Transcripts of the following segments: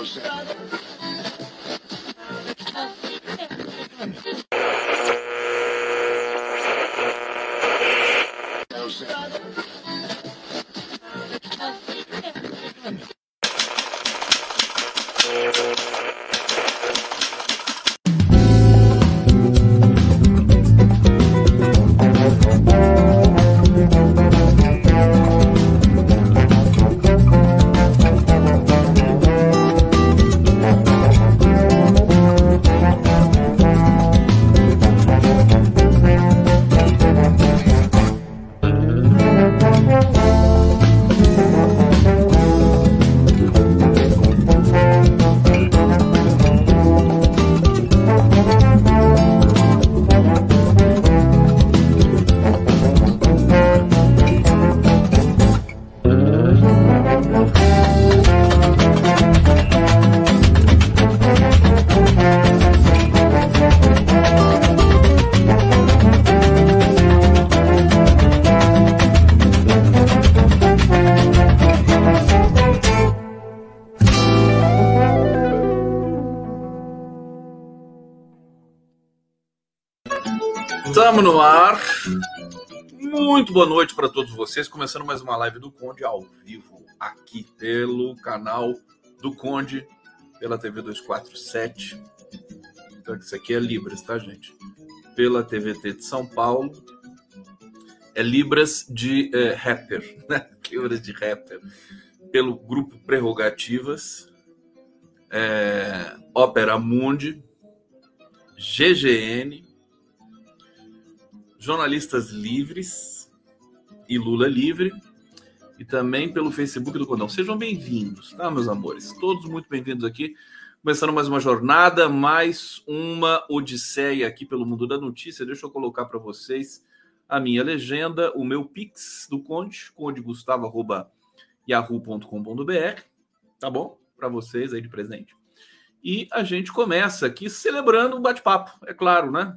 Estamos vocês. Começando mais uma live do Conde ao vivo aqui pelo canal do Conde, pela TV 247. Então, isso aqui é Libras, tá, gente? Pela TVT de São Paulo. É Libras de é, rapper, né? Libras de rapper. Pelo grupo Prerrogativas. É, Ópera Mundi. GGN Jornalistas Livres e Lula Livre, e também pelo Facebook do Condão. Sejam bem-vindos, tá, meus amores? Todos muito bem-vindos aqui. Começando mais uma jornada, mais uma odisseia aqui pelo mundo da notícia. Deixa eu colocar para vocês a minha legenda, o meu Pix do Conde, condegustavo.yahoo.com.br, tá bom? Para vocês aí de presente. E a gente começa aqui celebrando um bate-papo, é claro, né?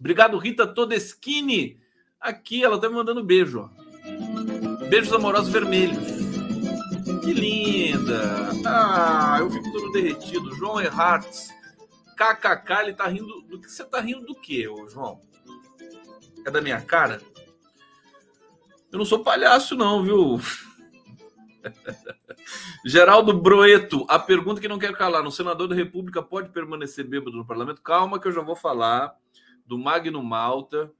Obrigado, Rita Todeschini. Aqui, ela tá me mandando beijo. Beijos amorosos vermelhos. Que linda. Ah, eu fico todo derretido. João Erhartz. KKK, ele tá rindo. Do que você tá rindo do quê, ô, João? É da minha cara? Eu não sou palhaço, não, viu? Geraldo Broeto, a pergunta que não quero calar: no senador da República pode permanecer bêbado no parlamento? Calma, que eu já vou falar do Magno Malta.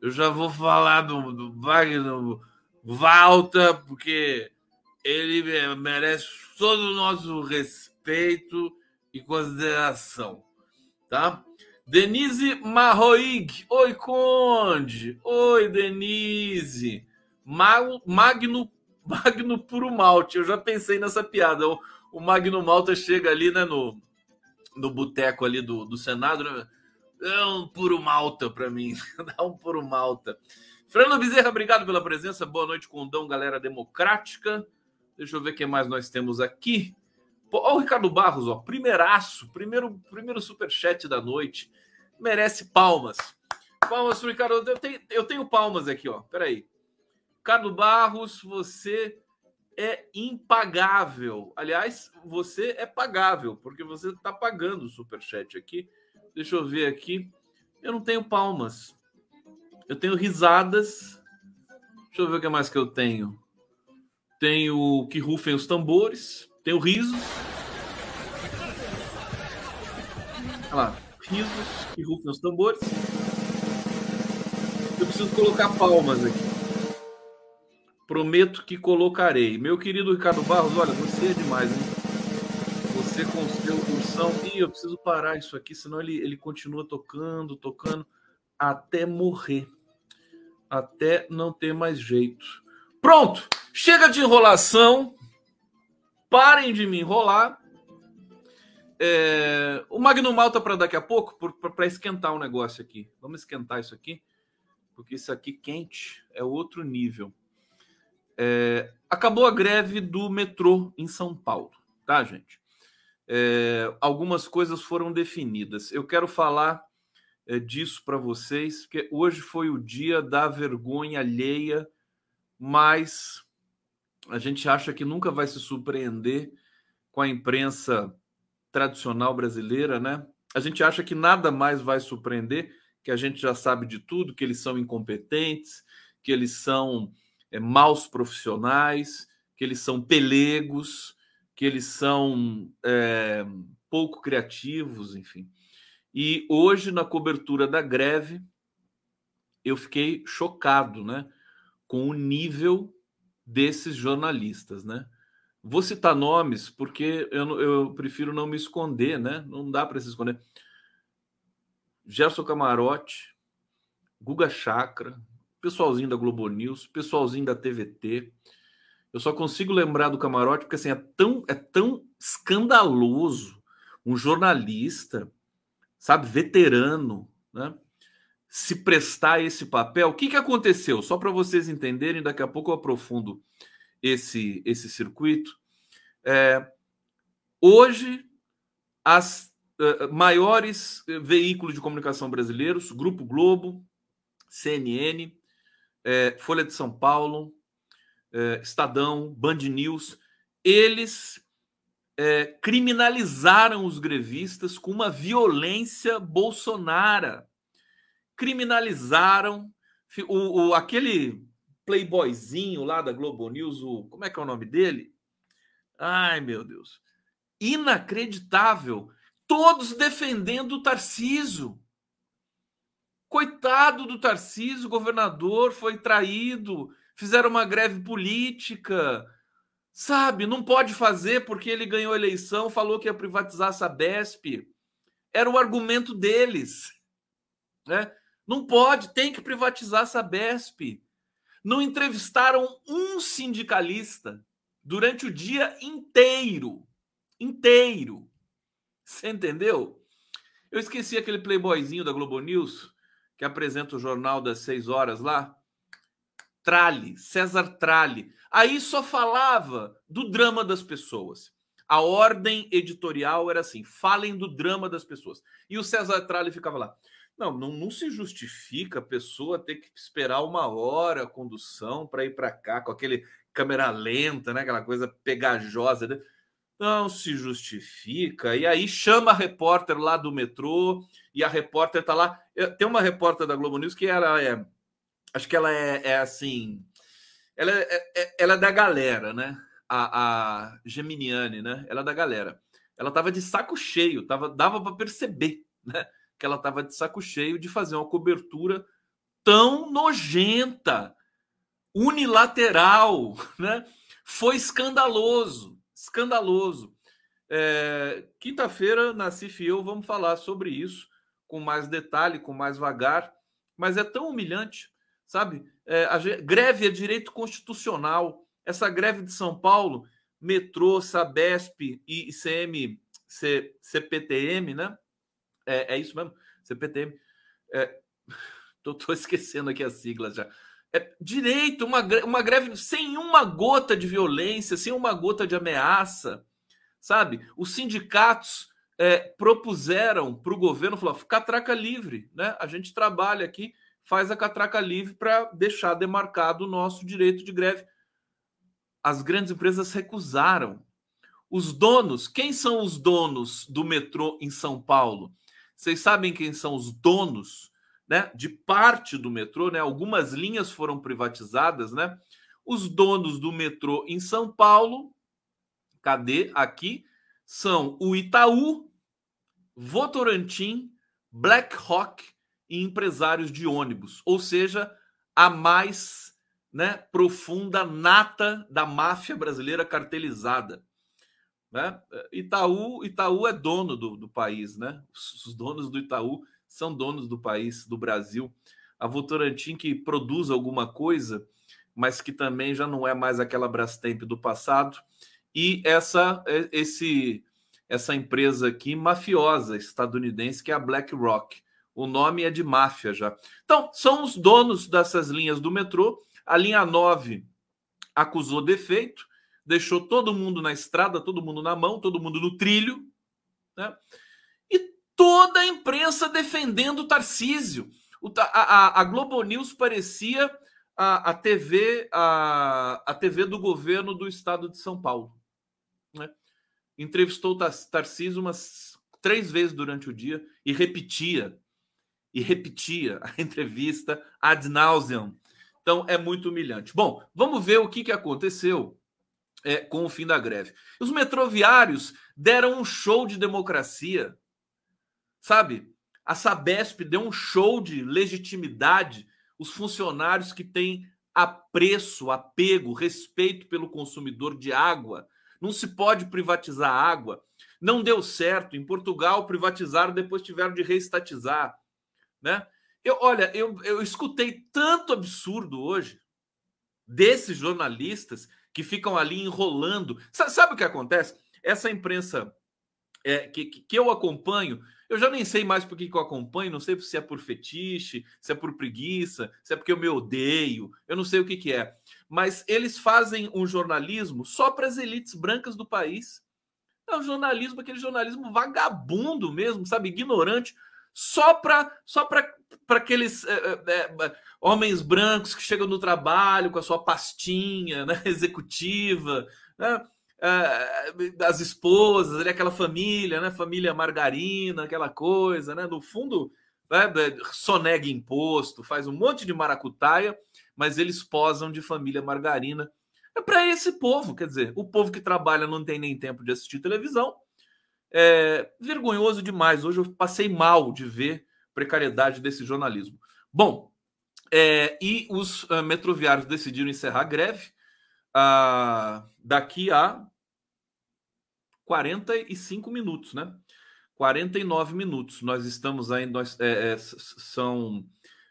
Eu já vou falar do, do Magno Malta, porque ele merece todo o nosso respeito e consideração, tá? Denise Marroig. Oi, Conde. Oi, Denise. Magno, Magno Puro Malte. Eu já pensei nessa piada. O, o Magno Malta chega ali, né, no, no boteco ali do, do Senado, né? Dá um puro malta para mim. Dá um puro malta. Fernando Bezerra, obrigado pela presença. Boa noite, Condão, galera democrática. Deixa eu ver o que mais nós temos aqui. Ó, o Ricardo Barros, ó, primeiraço, primeiro, primeiro superchat da noite. Merece palmas. Palmas pro Ricardo. Eu tenho, eu tenho palmas aqui, ó. Peraí. Ricardo Barros, você é impagável. Aliás, você é pagável, porque você está pagando o superchat aqui. Deixa eu ver aqui. Eu não tenho palmas. Eu tenho risadas. Deixa eu ver o que mais que eu tenho. Tenho que rufem os tambores. Tenho risos. Olha lá. Risos que rufem os tambores. Eu preciso colocar palmas aqui. Prometo que colocarei. Meu querido Ricardo Barros, olha, você é demais, hein? Você com seu Ih, eu preciso parar isso aqui, senão ele, ele continua tocando, tocando, até morrer. Até não ter mais jeito. Pronto! Chega de enrolação. Parem de me enrolar. É... O Magno Malta para daqui a pouco, para esquentar o um negócio aqui. Vamos esquentar isso aqui, porque isso aqui quente é outro nível. É... Acabou a greve do metrô em São Paulo, tá, gente? É, algumas coisas foram definidas. Eu quero falar é, disso para vocês, porque hoje foi o dia da vergonha alheia, mas a gente acha que nunca vai se surpreender com a imprensa tradicional brasileira, né? A gente acha que nada mais vai surpreender, que a gente já sabe de tudo, que eles são incompetentes, que eles são é, maus profissionais, que eles são pelegos, que eles são é, pouco criativos, enfim. E hoje, na cobertura da greve, eu fiquei chocado, né, com o nível desses jornalistas, né? Vou citar nomes porque eu, eu prefiro não me esconder, né? Não dá para se esconder. Gerson Camarote, Guga Chakra, pessoalzinho da Globo News, pessoalzinho da TVT. Eu só consigo lembrar do Camarote porque assim é tão é tão escandaloso um jornalista, sabe, veterano, né? Se prestar esse papel. O que, que aconteceu? Só para vocês entenderem, daqui a pouco eu aprofundo esse, esse circuito. É, hoje, as uh, maiores veículos de comunicação brasileiros, Grupo Globo, CNN, é, Folha de São Paulo, é, Estadão, Band News, eles é, criminalizaram os grevistas com uma violência bolsonara. Criminalizaram o, o, aquele playboyzinho lá da Globo News, o, como é que é o nome dele? Ai, meu Deus. Inacreditável. Todos defendendo o Tarciso. Coitado do Tarciso, governador, foi traído, fizeram uma greve política Sabe, não pode fazer porque ele ganhou a eleição, falou que ia privatizar a Sabesp. Era o argumento deles. Né? Não pode, tem que privatizar a Sabesp. Não entrevistaram um sindicalista durante o dia inteiro. Inteiro. Você entendeu? Eu esqueci aquele playboyzinho da Globo News que apresenta o jornal das seis horas lá. Trali, César Trali. Aí só falava do drama das pessoas. A ordem editorial era assim: falem do drama das pessoas. E o César Tralli ficava lá. Não, não, não se justifica a pessoa ter que esperar uma hora a condução para ir para cá com aquele câmera lenta, né? Aquela coisa pegajosa. Né? Não se justifica. E aí chama a repórter lá do metrô e a repórter tá lá. Tem uma repórter da Globo News que ela é acho que ela é, é assim. Ela é, é, é, ela é da galera, né? A, a Geminiane, né? Ela é da galera. Ela tava de saco cheio, tava, dava para perceber, né? Que ela tava de saco cheio de fazer uma cobertura tão nojenta, unilateral, né? Foi escandaloso, escandaloso. É, Quinta-feira, Nassif e eu vamos falar sobre isso com mais detalhe, com mais vagar, mas é tão humilhante sabe? É, a, greve é direito constitucional. Essa greve de São Paulo, metrô, Sabesp e ICM, C, CPTM, né? É, é, isso mesmo, CPTM. É, tô, tô, esquecendo aqui as siglas já. É direito, uma, uma greve sem uma gota de violência, sem uma gota de ameaça, sabe? Os sindicatos é, propuseram para o governo, falou, catraca livre, né? A gente trabalha aqui faz a catraca livre para deixar demarcado o nosso direito de greve. As grandes empresas recusaram. Os donos, quem são os donos do metrô em São Paulo? Vocês sabem quem são os donos, né, de parte do metrô, né? Algumas linhas foram privatizadas, né? Os donos do metrô em São Paulo, cadê aqui? São o Itaú, Votorantim, BlackRock e empresários de ônibus, ou seja, a mais né, profunda nata da máfia brasileira cartelizada. Né? Itaú, Itaú é dono do, do país, né? Os donos do Itaú são donos do país, do Brasil. A Votorantim que produz alguma coisa, mas que também já não é mais aquela Brastemp do passado. E essa esse essa empresa aqui mafiosa estadunidense que é a BlackRock. O nome é de máfia já. Então, são os donos dessas linhas do metrô. A linha 9 acusou defeito, deixou todo mundo na estrada, todo mundo na mão, todo mundo no trilho. Né? E toda a imprensa defendendo o Tarcísio. O, a, a, a, Globo News parecia a, a, TV, a, a TV do governo do estado de São Paulo. Né? entrevistou Tarcísio umas três vezes durante o dia e repetia, e repetia a entrevista ad nauseam. Então é muito humilhante. Bom, vamos ver o que, que aconteceu é, com o fim da greve. Os metroviários deram um show de democracia, sabe? A Sabesp deu um show de legitimidade. Os funcionários que têm apreço, apego, respeito pelo consumidor de água. Não se pode privatizar água. Não deu certo. Em Portugal, privatizaram, depois tiveram de reestatizar. Né? Eu, olha, eu, eu escutei tanto absurdo hoje desses jornalistas que ficam ali enrolando. Sabe, sabe o que acontece? Essa imprensa é, que, que eu acompanho, eu já nem sei mais por que eu acompanho, não sei se é por fetiche, se é por preguiça, se é porque eu me odeio, eu não sei o que, que é. Mas eles fazem um jornalismo só para as elites brancas do país. É um jornalismo, aquele jornalismo vagabundo mesmo, sabe? Ignorante, só para só para aqueles é, é, homens brancos que chegam no trabalho com a sua pastinha né, executiva, né? as esposas, ali, aquela família, né? Família margarina, aquela coisa, né? No fundo, né? sonega imposto, faz um monte de maracutaia, mas eles posam de família margarina. É para esse povo, quer dizer, o povo que trabalha não tem nem tempo de assistir televisão. É vergonhoso demais. Hoje eu passei mal de ver precariedade desse jornalismo. Bom, é, e os uh, metroviários decidiram encerrar a greve ah, daqui a 45 minutos, né? 49 minutos. Nós estamos aí, nós, é, é, são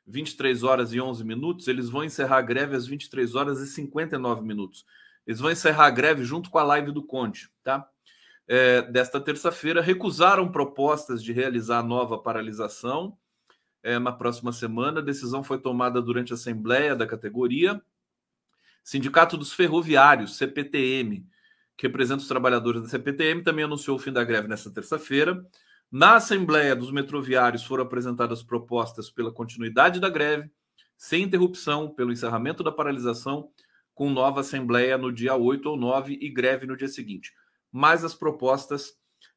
23 horas e 11 minutos. Eles vão encerrar a greve às 23 horas e 59 minutos. Eles vão encerrar a greve junto com a live do Conde, tá? É, desta terça-feira, recusaram propostas de realizar nova paralisação é, na próxima semana. A decisão foi tomada durante a assembleia da categoria. Sindicato dos Ferroviários, CPTM, que representa os trabalhadores da CPTM, também anunciou o fim da greve nesta terça-feira. Na Assembleia dos Metroviários foram apresentadas propostas pela continuidade da greve, sem interrupção, pelo encerramento da paralisação, com nova Assembleia no dia 8 ou 9 e greve no dia seguinte. Mas as propostas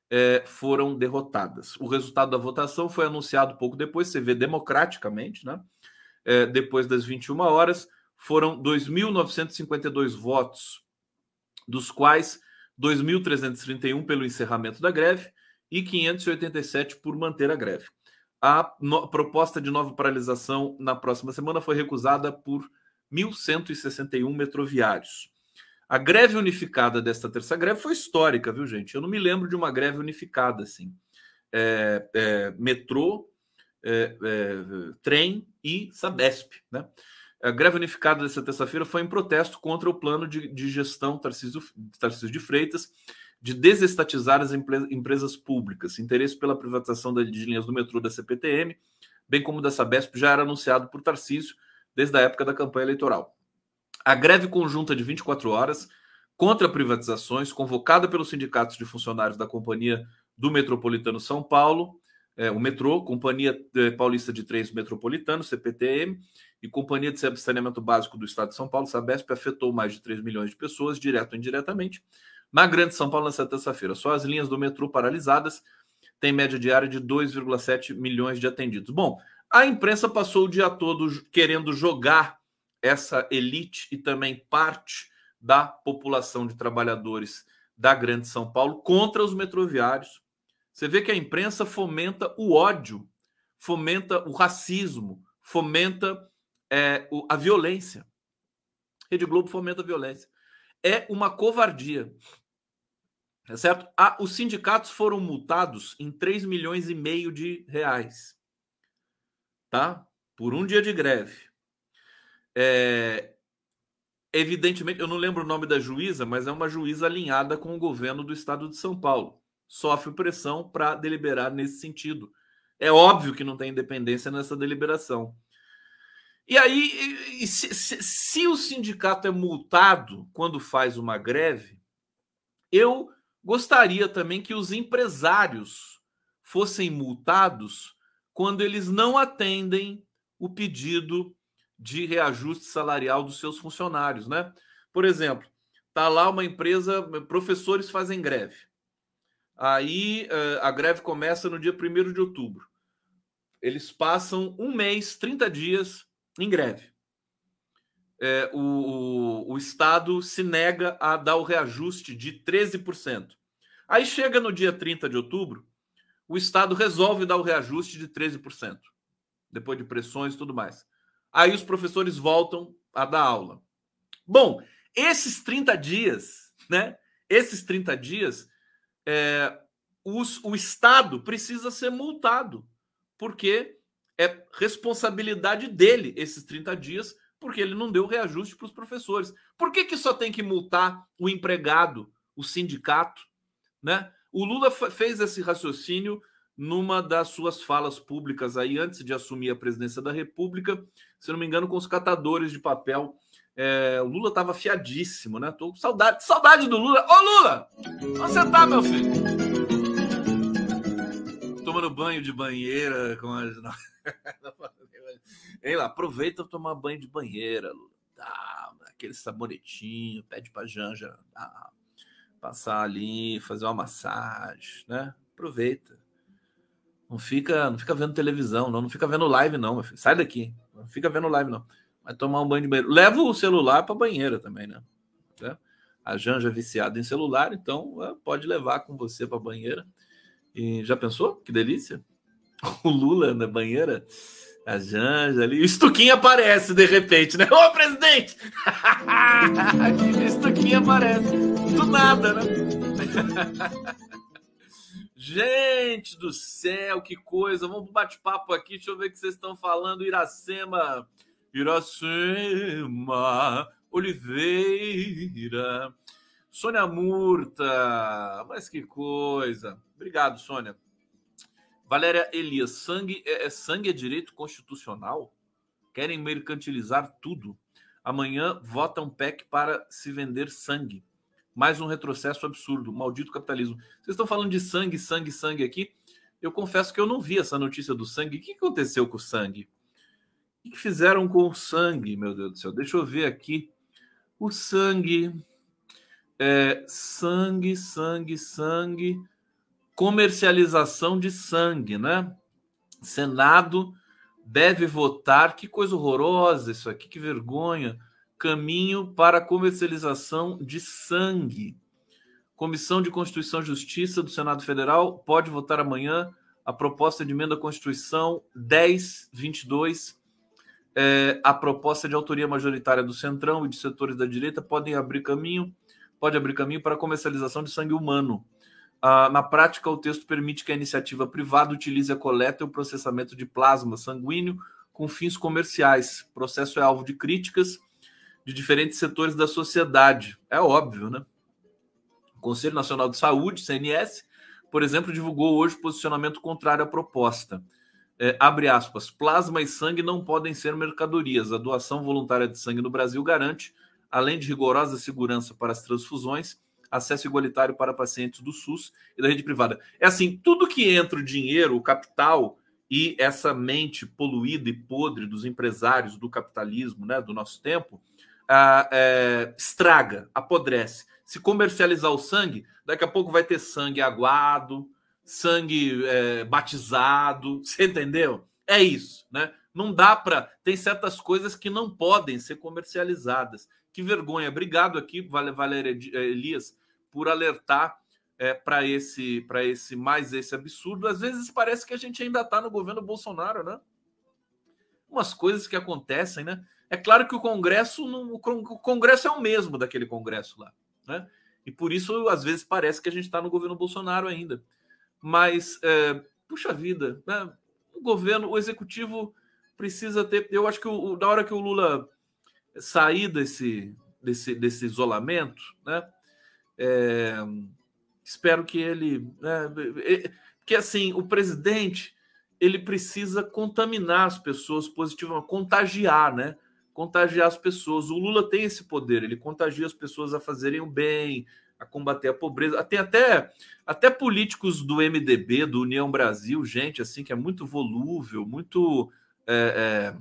é, foram derrotadas. O resultado da votação foi anunciado pouco depois, você vê democraticamente, né? É, depois das 21 horas foram 2.952 votos, dos quais 2.331 pelo encerramento da greve e 587 por manter a greve. A no, proposta de nova paralisação na próxima semana foi recusada por 1.161 metroviários. A greve unificada desta terça greve foi histórica, viu, gente? Eu não me lembro de uma greve unificada assim. É, é, metrô, é, é trem e Sabesp, né? A greve unificada dessa terça-feira foi em protesto contra o plano de, de gestão Tarcísio, Tarcísio de Freitas de desestatizar as empresas públicas. Interesse pela privatização de linhas do metrô da CPTM, bem como da Sabesp, já era anunciado por Tarcísio desde a época da campanha eleitoral. A greve conjunta de 24 horas contra privatizações, convocada pelos sindicatos de funcionários da Companhia do Metropolitano São Paulo, é, o metrô, Companhia é, Paulista de Trens Metropolitano, CPTM, e Companhia de Saneamento Básico do Estado de São Paulo, Sabesp, afetou mais de 3 milhões de pessoas, direto ou indiretamente, na Grande São Paulo nessa terça-feira. Só as linhas do metrô paralisadas têm média diária de 2,7 milhões de atendidos. Bom, a imprensa passou o dia todo querendo jogar essa elite e também parte da população de trabalhadores da Grande São Paulo contra os metroviários, você vê que a imprensa fomenta o ódio, fomenta o racismo, fomenta é, a violência. Rede Globo fomenta a violência. É uma covardia. É certo? Ah, os sindicatos foram multados em 3 milhões e meio de reais. Tá? Por um dia de greve. É, evidentemente, eu não lembro o nome da juíza, mas é uma juíza alinhada com o governo do estado de São Paulo sofre pressão para deliberar nesse sentido. É óbvio que não tem independência nessa deliberação. E aí, se, se, se, o sindicato é multado quando faz uma greve, eu gostaria também que os empresários fossem multados quando eles não atendem o pedido de reajuste salarial dos seus funcionários, né? Por exemplo, tá lá uma empresa, professores fazem greve. Aí uh, a greve começa no dia 1 de outubro. Eles passam um mês, 30 dias em greve. É, o, o, o Estado se nega a dar o reajuste de 13%. Aí chega no dia 30 de outubro, o Estado resolve dar o reajuste de 13%, depois de pressões e tudo mais. Aí os professores voltam a dar aula. Bom, esses 30 dias, né? Esses 30 dias, é, os, o Estado precisa ser multado, porque é responsabilidade dele esses 30 dias, porque ele não deu reajuste para os professores. Por que, que só tem que multar o empregado, o sindicato? Né? O Lula fez esse raciocínio numa das suas falas públicas aí antes de assumir a presidência da República, se não me engano, com os catadores de papel. É, o Lula estava fiadíssimo, né? Tô com saudade, saudade do Lula. Ô Lula, onde você tá, meu filho? Tomando banho de banheira com as. Ei lá, aproveita tomar banho de banheira, Lula. Aquele sabonetinho, pede pra Janja. Tá, passar ali, fazer uma massagem, né? Aproveita. Não fica, não fica vendo televisão, não, não fica vendo live não. Sai daqui. Não fica vendo live não. Vai tomar um banho de banheiro. Leva o celular para banheira também, né? A Janja é viciada em celular, então é, pode levar com você para banheira. E já pensou? Que delícia. O Lula na banheira, a Janja ali, o Estuquinho aparece de repente, né? Ô, presidente! Estuquinho aparece do nada, né? Gente do céu, que coisa! Vamos para bate-papo aqui. Deixa eu ver o que vocês estão falando. Iracema, Iracema, Oliveira, Sônia Murta. Mas que coisa! Obrigado, Sônia. Valéria Elias, sangue é, é sangue é direito constitucional? Querem mercantilizar tudo. Amanhã votam PEC para se vender sangue. Mais um retrocesso absurdo. Maldito capitalismo. Vocês estão falando de sangue, sangue, sangue aqui. Eu confesso que eu não vi essa notícia do sangue. O que aconteceu com o sangue? O que fizeram com o sangue, meu Deus do céu? Deixa eu ver aqui. O sangue. É, sangue, sangue, sangue comercialização de sangue, né? Senado deve votar, que coisa horrorosa isso aqui, que vergonha. Caminho para comercialização de sangue. Comissão de Constituição e Justiça do Senado Federal pode votar amanhã a proposta de emenda à Constituição 1022. É, a proposta de autoria majoritária do Centrão e de setores da direita podem abrir caminho, pode abrir caminho para a comercialização de sangue humano. Uh, na prática, o texto permite que a iniciativa privada utilize a coleta e o processamento de plasma sanguíneo com fins comerciais. O processo é alvo de críticas de diferentes setores da sociedade. É óbvio, né? O Conselho Nacional de Saúde, CNS, por exemplo, divulgou hoje posicionamento contrário à proposta. É, abre aspas, plasma e sangue não podem ser mercadorias. A doação voluntária de sangue no Brasil garante, além de rigorosa segurança para as transfusões, acesso igualitário para pacientes do SUS e da rede privada. É assim, tudo que entra o dinheiro, o capital e essa mente poluída e podre dos empresários do capitalismo, né, do nosso tempo, é, estraga, apodrece. Se comercializar o sangue, daqui a pouco vai ter sangue aguado, sangue é, batizado, você entendeu? É isso, né? Não dá para. Tem certas coisas que não podem ser comercializadas. Que vergonha. Obrigado aqui, Valéria Elias, por alertar é, para esse, para esse mais esse absurdo. Às vezes parece que a gente ainda está no governo Bolsonaro, né? Umas coisas que acontecem, né? É claro que o Congresso, não, o Congresso é o mesmo daquele Congresso lá, né? E por isso, às vezes, parece que a gente está no governo Bolsonaro ainda. Mas, é, puxa vida, né? o governo, o executivo precisa ter. Eu acho que o, na hora que o Lula sair desse, desse, desse isolamento, né? É, espero que ele. Né, que assim, o presidente ele precisa contaminar as pessoas positivamente, contagiar, né? Contagiar as pessoas. O Lula tem esse poder, ele contagia as pessoas a fazerem o bem, a combater a pobreza. Tem até, até políticos do MDB, do União Brasil, gente assim que é muito volúvel, muito é, é,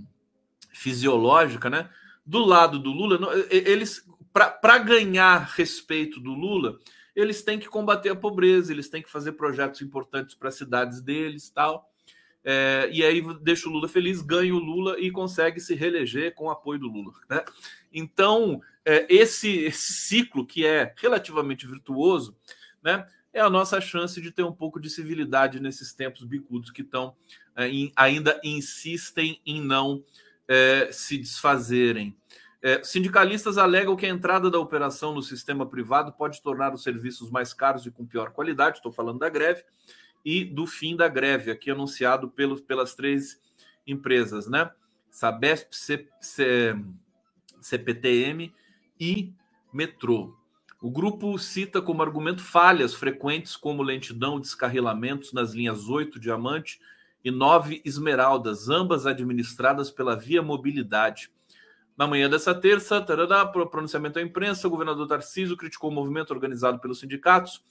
fisiológica, né? Do lado do Lula, eles para ganhar respeito do Lula, eles têm que combater a pobreza, eles têm que fazer projetos importantes para as cidades deles tal. É, e aí deixa o Lula feliz, ganha o Lula e consegue se reeleger com o apoio do Lula. Né? Então, é, esse, esse ciclo, que é relativamente virtuoso, né, é a nossa chance de ter um pouco de civilidade nesses tempos bicudos que estão é, ainda insistem em não é, se desfazerem. É, sindicalistas alegam que a entrada da operação no sistema privado pode tornar os serviços mais caros e com pior qualidade. Estou falando da greve e do fim da greve, aqui anunciado pelos, pelas três empresas, né? Sabesp, C, C, CPTM e Metrô. O grupo cita como argumento falhas frequentes como lentidão descarrilamentos nas linhas 8 Diamante e 9 Esmeraldas, ambas administradas pela Via Mobilidade. Na manhã dessa terça, tarará, pronunciamento à imprensa, o governador Tarcísio criticou o movimento organizado pelos sindicatos,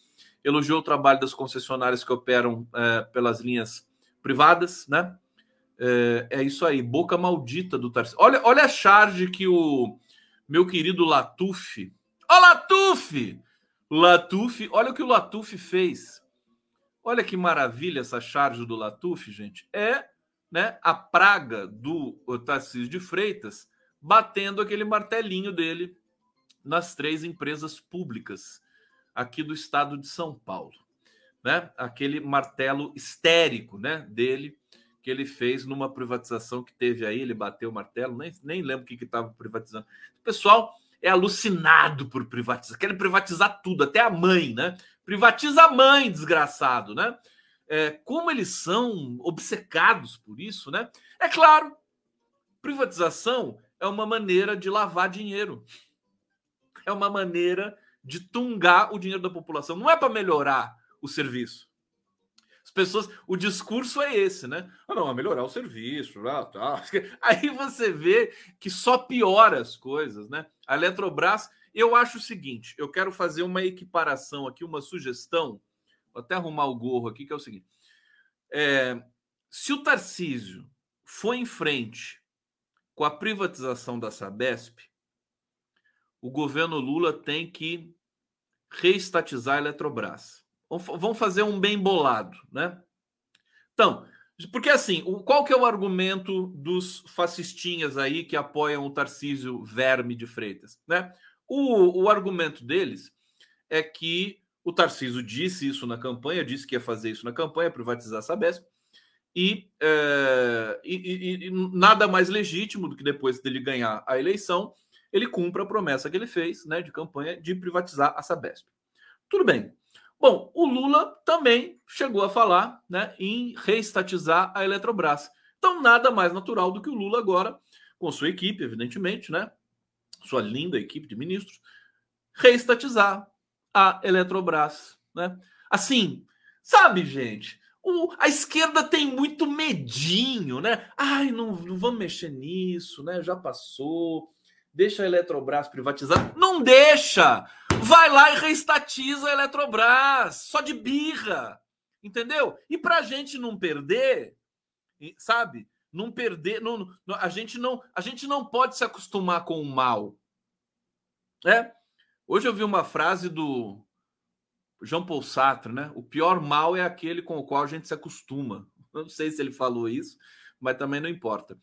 elogiou o trabalho das concessionárias que operam é, pelas linhas privadas, né? É, é, isso aí, boca maldita do Tarcísio. Olha, olha a charge que o meu querido Latuf. Ó, Latuf! Latuf, olha o que o Latuf fez. Olha que maravilha essa charge do Latuf, gente. É né, a praga do Tarcísio de Freitas batendo aquele martelinho dele nas três empresas públicas aqui do estado de São Paulo, né? Aquele martelo histérico, né, dele que ele fez numa privatização que teve aí, ele bateu o martelo, nem, nem lembro o que estava privatizando. O pessoal é alucinado por privatizar, querem privatizar tudo, até a mãe, né? Privatiza a mãe, desgraçado, né? É, como eles são obcecados por isso, né? É claro, privatização é uma maneira de lavar dinheiro. É uma maneira de tungar o dinheiro da população. Não é para melhorar o serviço. As pessoas, o discurso é esse, né? Ah, não, é melhorar o serviço, ah, tá. Aí você vê que só piora as coisas, né? A Eletrobras, eu acho o seguinte, eu quero fazer uma equiparação aqui, uma sugestão, vou até arrumar o gorro aqui, que é o seguinte. É, se o Tarcísio for em frente com a privatização da Sabesp, o governo Lula tem que reestatizar a Eletrobras. Vamos fazer um bem bolado, né? Então, porque assim, qual que é o argumento dos fascistinhas aí que apoiam o Tarcísio Verme de Freitas, né? O, o argumento deles é que o Tarcísio disse isso na campanha, disse que ia fazer isso na campanha, privatizar a Sabesp, e, é, e, e, e, nada mais legítimo do que depois dele ganhar a eleição, ele cumpra a promessa que ele fez né, de campanha de privatizar a Sabesp. Tudo bem. Bom, o Lula também chegou a falar né, em reestatizar a Eletrobras. Então, nada mais natural do que o Lula agora, com sua equipe, evidentemente, né, sua linda equipe de ministros, reestatizar a Eletrobras. Né? Assim, sabe, gente? O, a esquerda tem muito medinho, né? Ai, não, não vamos mexer nisso, né? Já passou. Deixa a Eletrobras privatizar. Não deixa! Vai lá e reestatiza a Eletrobras, só de birra. Entendeu? E para a gente não perder, sabe? Não perder, não, a gente não, a gente não pode se acostumar com o mal. É? Hoje eu vi uma frase do Jean Paul Sartre, né? O pior mal é aquele com o qual a gente se acostuma. Não sei se ele falou isso, mas também não importa.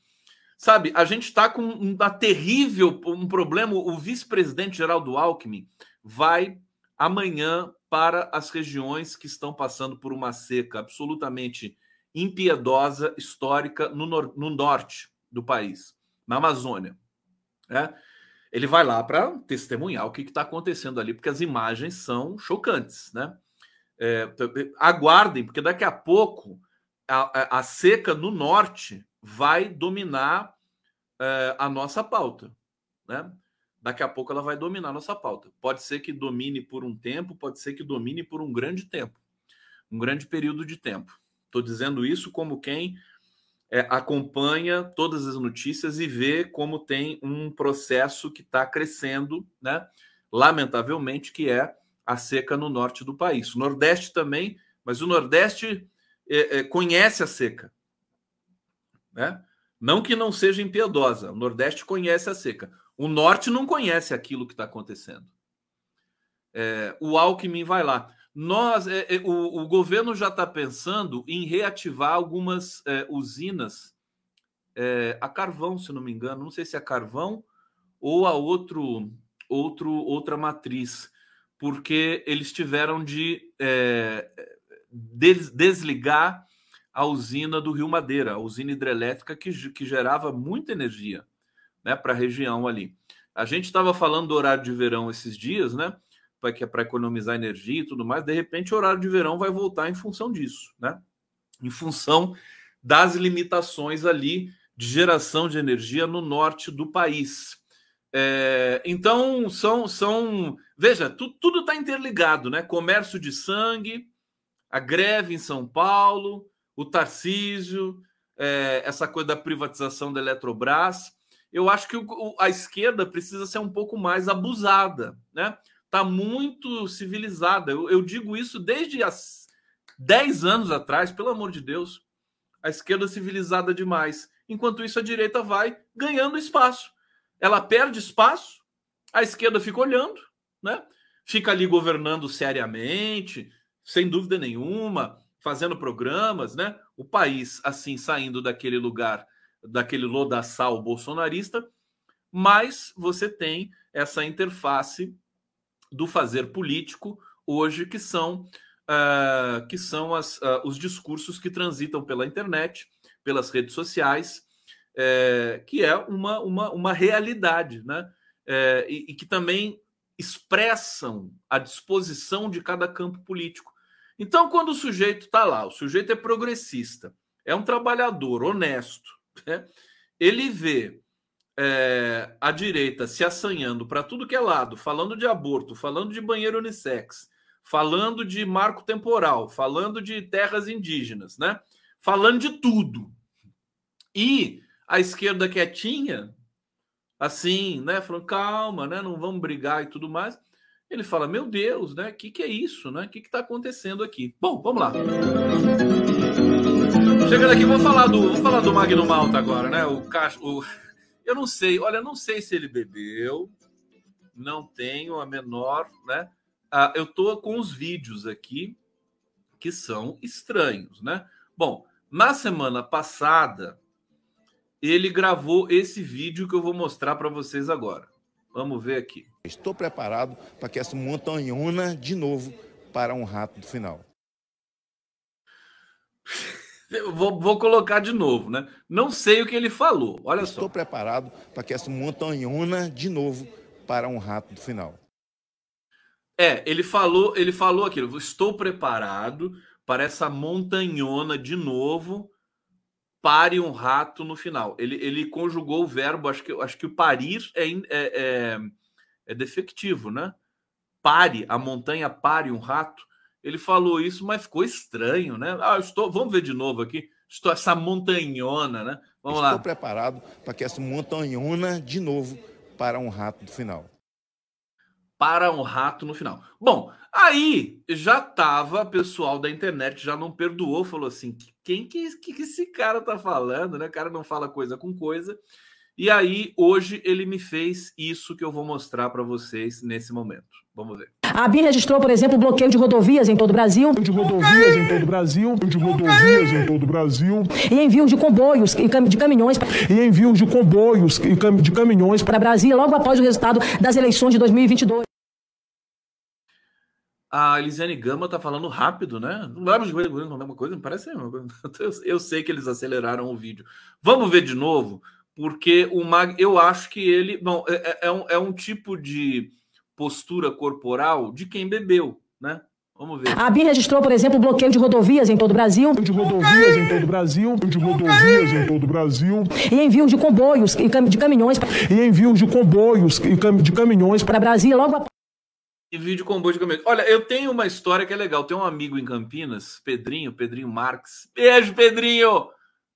Sabe, a gente está com uma terrível um problema. O vice-presidente Geraldo Alckmin vai amanhã para as regiões que estão passando por uma seca absolutamente impiedosa, histórica, no, nor no norte do país, na Amazônia. Né? ele vai lá para testemunhar o que está acontecendo ali, porque as imagens são chocantes, né? É, aguardem, porque daqui a pouco a, a seca no norte vai dominar é, a nossa pauta, né? Daqui a pouco ela vai dominar a nossa pauta. Pode ser que domine por um tempo, pode ser que domine por um grande tempo, um grande período de tempo. Estou dizendo isso como quem é, acompanha todas as notícias e vê como tem um processo que está crescendo, né? Lamentavelmente, que é a seca no norte do país. O Nordeste também, mas o Nordeste é, é, conhece a seca, né? Não que não seja impiedosa, o Nordeste conhece a seca. O Norte não conhece aquilo que está acontecendo. É, o Alckmin vai lá. Nós, é, é, o, o, governo já está pensando em reativar algumas é, usinas é, a carvão, se não me engano. Não sei se é carvão ou a outro, outro, outra matriz, porque eles tiveram de é, des, desligar a usina do Rio Madeira, a usina hidrelétrica que, que gerava muita energia né, para a região ali. A gente estava falando do horário de verão esses dias, né? Que é para economizar energia e tudo mais. De repente, o horário de verão vai voltar em função disso, né? Em função das limitações ali de geração de energia no norte do país. É, então, são, são. Veja, tu, tudo está interligado, né? Comércio de sangue, a greve em São Paulo, o Tarcísio, é, essa coisa da privatização da Eletrobras eu acho que o, a esquerda precisa ser um pouco mais abusada, né? Está muito civilizada. Eu, eu, digo isso desde as 10 anos atrás, pelo amor de Deus. A esquerda civilizada demais. Enquanto isso, a direita vai ganhando espaço. Ela perde espaço, a esquerda fica olhando, né? Fica ali governando seriamente, sem dúvida nenhuma, fazendo programas, né? O país, assim, saindo daquele lugar daquele lodaçal bolsonarista, mas você tem essa interface do fazer político hoje que são uh, que são as, uh, os discursos que transitam pela internet, pelas redes sociais, uh, que é uma, uma, uma realidade, né? Eh, e, e que também expressam a disposição de cada campo político. Então, quando o sujeito está lá, o sujeito é progressista, é um trabalhador honesto, né? Ele vê é, a direita se assanhando para tudo que é lado, falando de aborto, falando de banheiro unissex, falando de marco temporal, falando de terras indígenas, né? Falando de tudo. E a esquerda quietinha, assim, né? Falando, calma, né? Não vamos brigar e tudo mais. Ele fala, meu Deus, né? O que, que é isso, né? O que está acontecendo aqui? Bom, vamos lá. Chegando aqui, vou falar do, vou falar do Magno Malta agora, né? O cacho, o, eu não sei, olha, não sei se ele bebeu, não tenho a menor, né? Ah, eu tô com os vídeos aqui que são estranhos, né? Bom, na semana passada ele gravou esse vídeo que eu vou mostrar para vocês agora. Vamos ver aqui. Estou preparado para que essa montanhona de novo para um rato do final. Vou, vou, colocar de novo, né? Não sei o que ele falou. Olha Estou só. Estou preparado para que essa montanhona de novo para um rato do final. É, ele falou, ele falou aquilo. Estou preparado para essa montanhona de novo. Pare um rato no final. Ele, ele conjugou o verbo. Acho que, acho que o parir é, é, é, é defectivo, né? Pare, a montanha pare um rato ele falou isso, mas ficou estranho, né? Ah, estou, vamos ver de novo aqui. Estou essa montanhona, né? Vamos estou lá. Estou preparado para que essa montanhona de novo para um rato no final. Para um rato no final. Bom, aí já tava, pessoal da internet já não perdoou, falou assim: quem que, que, esse cara tá falando, né? O cara não fala coisa com coisa. E aí, hoje, ele me fez isso que eu vou mostrar para vocês nesse momento. Vamos ver. A BIM registrou, por exemplo, o bloqueio de rodovias em todo o Brasil. De rodovias em todo o Brasil. De rodovias em todo o Brasil. E envios de comboios e de caminhões. E envios de comboios e de caminhões para Brasília logo após o resultado das eleições de 2022. A Elisiane Gama tá falando rápido, né? Não lembro de uma coisa, parece uma coisa. Eu sei que eles aceleraram o vídeo. Vamos ver de novo porque o Mag, eu acho que ele, bom, é, é, é, um, é um tipo de postura corporal de quem bebeu, né? Vamos ver. A BIM registrou, por exemplo, o bloqueio de rodovias em todo o Brasil. De rodovias em todo o Brasil. De rodovias em todo o Brasil. E envios de comboios e de caminhões. E envios de comboios e de caminhões para Brasília logo após. Envio de comboio de caminhões. Olha, eu tenho uma história que é legal. Tem um amigo em Campinas, Pedrinho, Pedrinho Marques. Beijo, Pedrinho!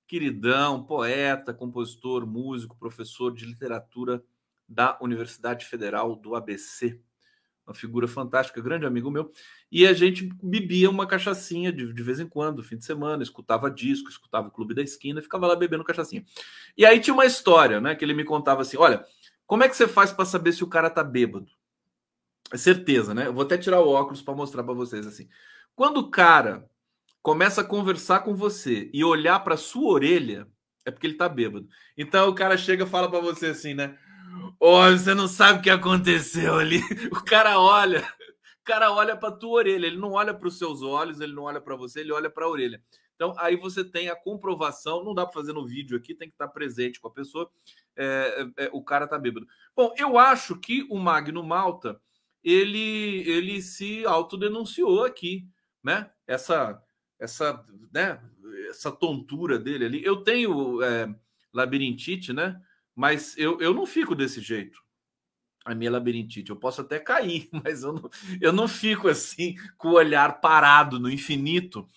Queridão, poeta, compositor, músico, professor de literatura da Universidade Federal do ABC. Uma figura fantástica, grande amigo meu. E a gente bebia uma cachaçinha de, de vez em quando, fim de semana, escutava disco, escutava o Clube da Esquina, ficava lá bebendo cachaçinha. E aí tinha uma história, né, que ele me contava assim: olha, como é que você faz para saber se o cara tá bêbado? É certeza, né? Eu vou até tirar o óculos para mostrar para vocês assim. Quando o cara começa a conversar com você e olhar para sua orelha, é porque ele tá bêbado. Então o cara chega e fala para você assim, né? Olha, você não sabe o que aconteceu ali. O cara olha, o cara olha para tua orelha, ele não olha para os seus olhos, ele não olha para você, ele olha para a orelha. Então aí você tem a comprovação, não dá para fazer no vídeo aqui, tem que estar presente com a pessoa. É, é, o cara tá bêbado. Bom, eu acho que o Magno Malta ele ele se autodenunciou aqui, né? Essa essa né? Essa tontura dele ali. Eu tenho é, labirintite, né? Mas eu, eu não fico desse jeito. A minha labirintite. Eu posso até cair, mas eu não, eu não fico assim, com o olhar parado no infinito,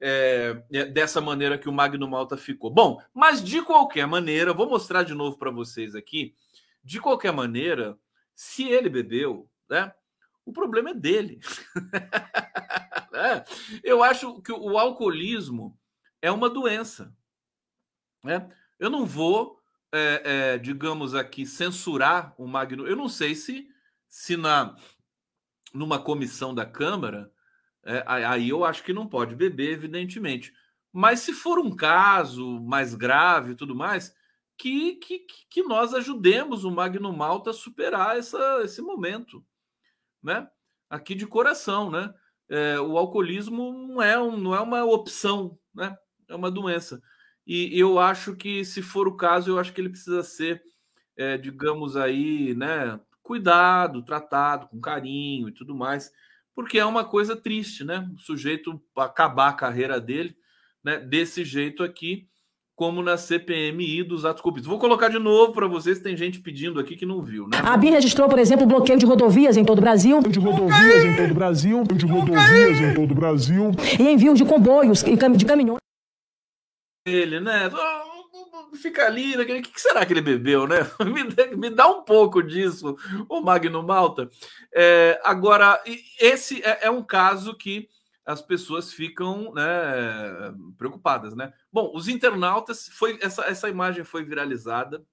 é, é dessa maneira que o Magno Malta ficou. Bom, mas de qualquer maneira, vou mostrar de novo para vocês aqui. De qualquer maneira, se ele bebeu, né? O problema é dele. é, eu acho que o alcoolismo é uma doença. Né? Eu não vou é, é, digamos aqui, censurar o Magno. Eu não sei se, se na numa comissão da Câmara, é, aí eu acho que não pode beber, evidentemente. Mas se for um caso mais grave e tudo mais, que, que, que nós ajudemos o Magno Malta a superar essa, esse momento, né? Aqui de coração, né? É, o alcoolismo não é, um, não é uma opção, né? É uma doença. E eu acho que, se for o caso, eu acho que ele precisa ser, é, digamos aí, né, cuidado, tratado com carinho e tudo mais, porque é uma coisa triste, né? O sujeito acabar a carreira dele, né, desse jeito aqui, como na CPMI dos atos corruptos. Vou colocar de novo para vocês, tem gente pedindo aqui que não viu, né? A BIM registrou, por exemplo, bloqueio de rodovias em todo o Brasil. De rodovias em todo o Brasil. De rodovias em todo o Brasil. E envios de comboios e de caminhões ele, né? Fica ali, né? o que será que ele bebeu, né? Me, dá um pouco disso, o Magno Malta. É, agora, esse é, é, um caso que as pessoas ficam né, preocupadas, né? Bom, os internautas, foi essa, essa imagem foi viralizada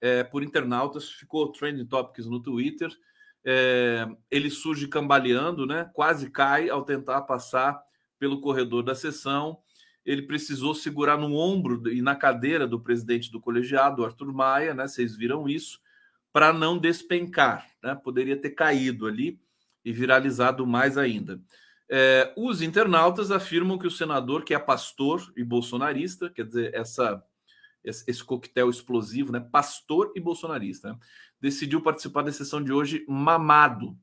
é, por internautas, ficou trending topics no Twitter. É, ele surge cambaleando, né? Quase cai ao tentar passar pelo corredor da sessão ele precisou segurar no ombro e na cadeira do presidente do colegiado, Arthur Maia, né? Vocês viram isso, para não despencar, né? Poderia ter caído ali e viralizado mais ainda. É, os internautas afirmam que o senador, que é pastor e bolsonarista, quer dizer, essa, esse coquetel explosivo, né? Pastor e bolsonarista, né? decidiu participar da sessão de hoje mamado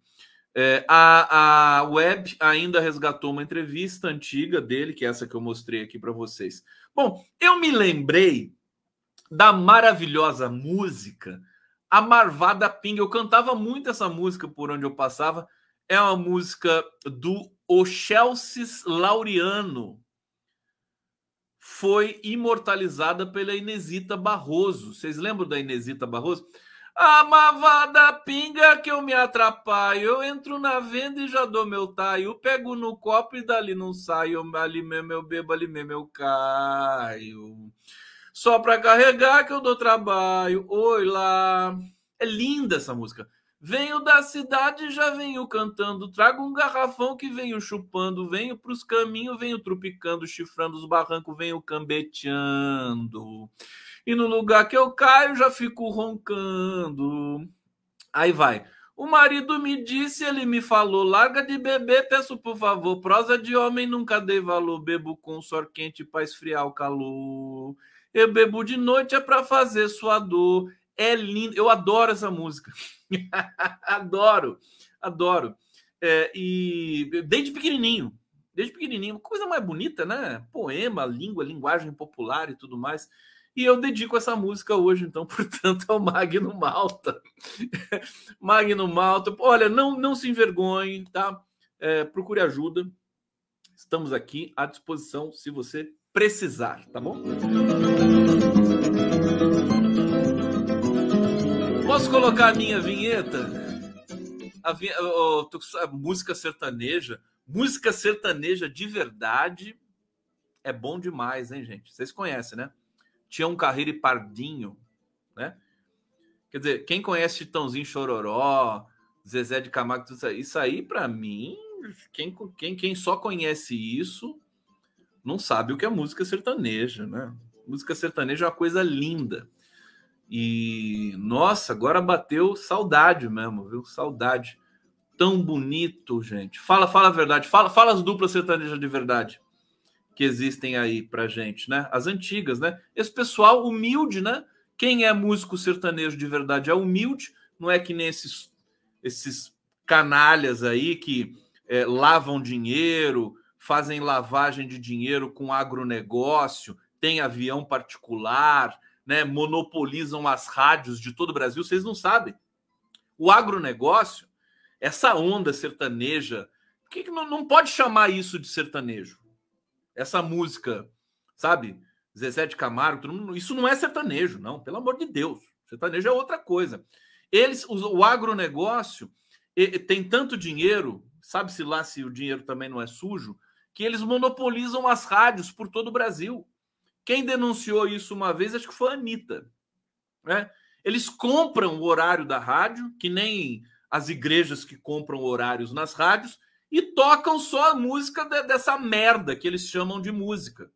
é, a, a web ainda resgatou uma entrevista antiga dele, que é essa que eu mostrei aqui para vocês. Bom, eu me lembrei da maravilhosa música A Marvada Pinga. Eu cantava muito essa música por onde eu passava. É uma música do Ochelsis Laureano. Foi imortalizada pela Inesita Barroso. Vocês lembram da Inesita Barroso? A mavada pinga que eu me atrapalho. Eu entro na venda e já dou meu taio. Pego no copo e dali não saio. Ali mesmo eu bebo, ali mesmo eu caio. Só pra carregar que eu dou trabalho. Oi lá. É linda essa música. Venho da cidade já venho cantando. Trago um garrafão que venho chupando. Venho pros caminhos, venho trupicando, chifrando os barrancos, venho cambeteando e no lugar que eu caio já fico roncando. Aí vai. O marido me disse, ele me falou: larga de beber, peço por favor. Prosa de homem nunca dei valor. Bebo com suor quente para esfriar o calor. Eu bebo de noite é para fazer sua dor. É lindo, eu adoro essa música. adoro, adoro. É, e desde pequenininho, desde pequenininho, coisa mais bonita, né? Poema, língua, linguagem popular e tudo mais. E eu dedico essa música hoje, então, portanto, ao Magno Malta. Magno Malta, olha, não, não se envergonhe, tá? É, procure ajuda. Estamos aqui à disposição se você precisar, tá bom? Posso colocar a minha vinheta? A, vinheta, a música sertaneja. Música sertaneja de verdade é bom demais, hein, gente? Vocês conhecem, né? Tião Carreiro e Pardinho, né? Quer dizer, quem conhece Titãozinho Chororó, Zezé de Camargo, tudo isso aí. Isso aí, para mim, quem, quem, quem só conhece isso não sabe o que é música sertaneja, né? Música sertaneja é uma coisa linda. E, nossa, agora bateu saudade mesmo, viu? Saudade. Tão bonito, gente. Fala, fala a verdade. Fala, fala as duplas sertanejas de verdade que existem aí pra gente, né? As antigas, né? Esse pessoal humilde, né? Quem é músico sertanejo de verdade é humilde, não é que nem esses, esses canalhas aí que é, lavam dinheiro, fazem lavagem de dinheiro com agronegócio, tem avião particular, né? monopolizam as rádios de todo o Brasil. Vocês não sabem. O agronegócio, essa onda sertaneja, que, não, não pode chamar isso de sertanejo? Essa música, sabe? Zezé de Camargo, isso não é sertanejo, não, pelo amor de Deus. Sertanejo é outra coisa. Eles, o, o agronegócio tem tanto dinheiro, sabe-se lá se o dinheiro também não é sujo, que eles monopolizam as rádios por todo o Brasil. Quem denunciou isso uma vez, acho que foi a Anitta. Né? Eles compram o horário da rádio, que nem as igrejas que compram horários nas rádios, e tocam só a música de, dessa merda que eles chamam de música,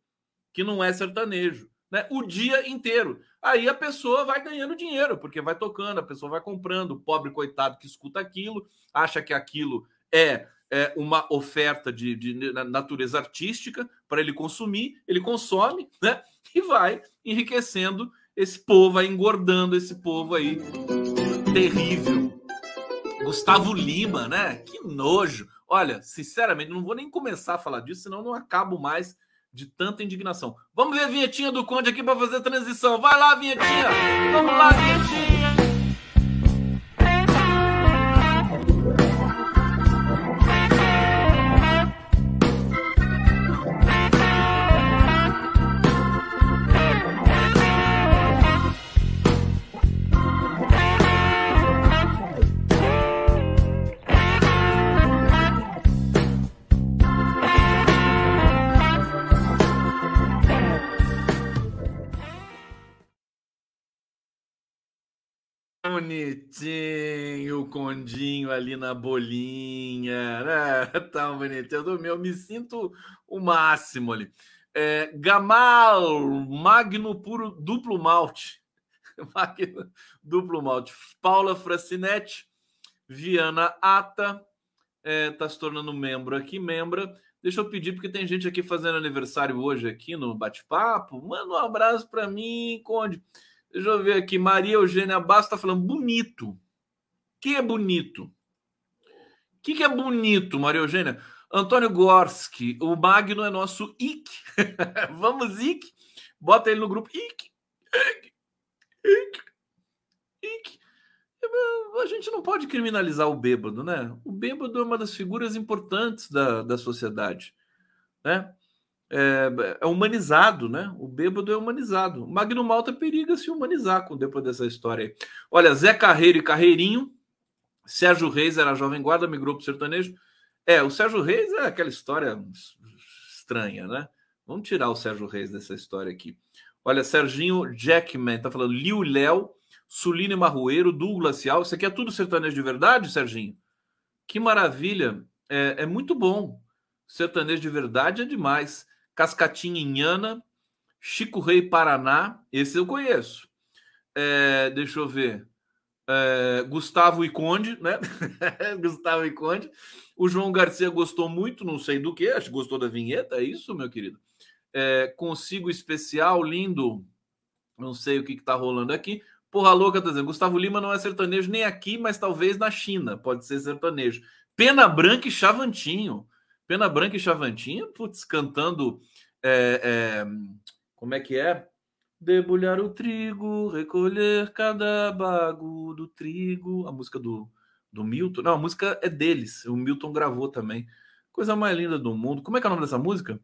que não é sertanejo, né? O dia inteiro. Aí a pessoa vai ganhando dinheiro, porque vai tocando, a pessoa vai comprando, o pobre coitado que escuta aquilo, acha que aquilo é, é uma oferta de, de natureza artística para ele consumir, ele consome, né? E vai enriquecendo esse povo, vai engordando esse povo aí terrível. Gustavo Lima, né? Que nojo. Olha, sinceramente, não vou nem começar a falar disso, senão não acabo mais de tanta indignação. Vamos ver a vinhetinha do Conde aqui para fazer transição. Vai lá, vinhetinha! Vamos lá, vinhetinha! Bonitinho, o condinho ali na bolinha, né? Tão bonitinho. Eu, dormi, eu me sinto o máximo ali. É, Gamal, Magno Puro Duplo Malte. Magno Duplo Malte. Paula Francinetti, Viana Ata, é, tá se tornando membro aqui, membra. Deixa eu pedir, porque tem gente aqui fazendo aniversário hoje aqui no bate-papo. Manda um abraço para mim, Conde. Deixa eu ver aqui. Maria Eugênia Bastos está falando bonito. Que é bonito? O que, que é bonito, Maria Eugênia? Antônio Gorski, o Magno é nosso IC. Vamos, IC. Bota ele no grupo. IC. IC. IC. IC. A gente não pode criminalizar o bêbado, né? O bêbado é uma das figuras importantes da, da sociedade, né? É, é, humanizado, né? O bêbado é humanizado. O Magno Malta periga se humanizar com depois dessa história aí. Olha, Zé Carreiro e Carreirinho, Sérgio Reis era jovem guarda, migrou para o sertanejo. É, o Sérgio Reis é aquela história estranha, né? Vamos tirar o Sérgio Reis dessa história aqui. Olha, Serginho Jackman tá falando Liu Léo, Suline Marroeiro, Douglas Cial. Isso aqui é tudo sertanejo de verdade, Serginho? Que maravilha! É, é muito bom. Sertanejo de verdade é demais. Cascatinha Inhana, Chico Rei Paraná, esse eu conheço. É, deixa eu ver. É, Gustavo e Conde, né? Gustavo e Conde. O João Garcia gostou muito, não sei do que, acho que gostou da vinheta, é isso, meu querido? É, consigo especial, lindo. Não sei o que, está rolando aqui. Porra louca, tá dizendo. Gustavo Lima não é sertanejo nem aqui, mas talvez na China. Pode ser sertanejo. Pena Branca e Chavantinho. Pena Branca e Chavantinha, putz, cantando. É, é, como é que é? Debulhar o trigo, recolher cada bago do trigo. A música do, do Milton. Não, a música é deles. O Milton gravou também. Coisa mais linda do mundo. Como é que é o nome dessa música?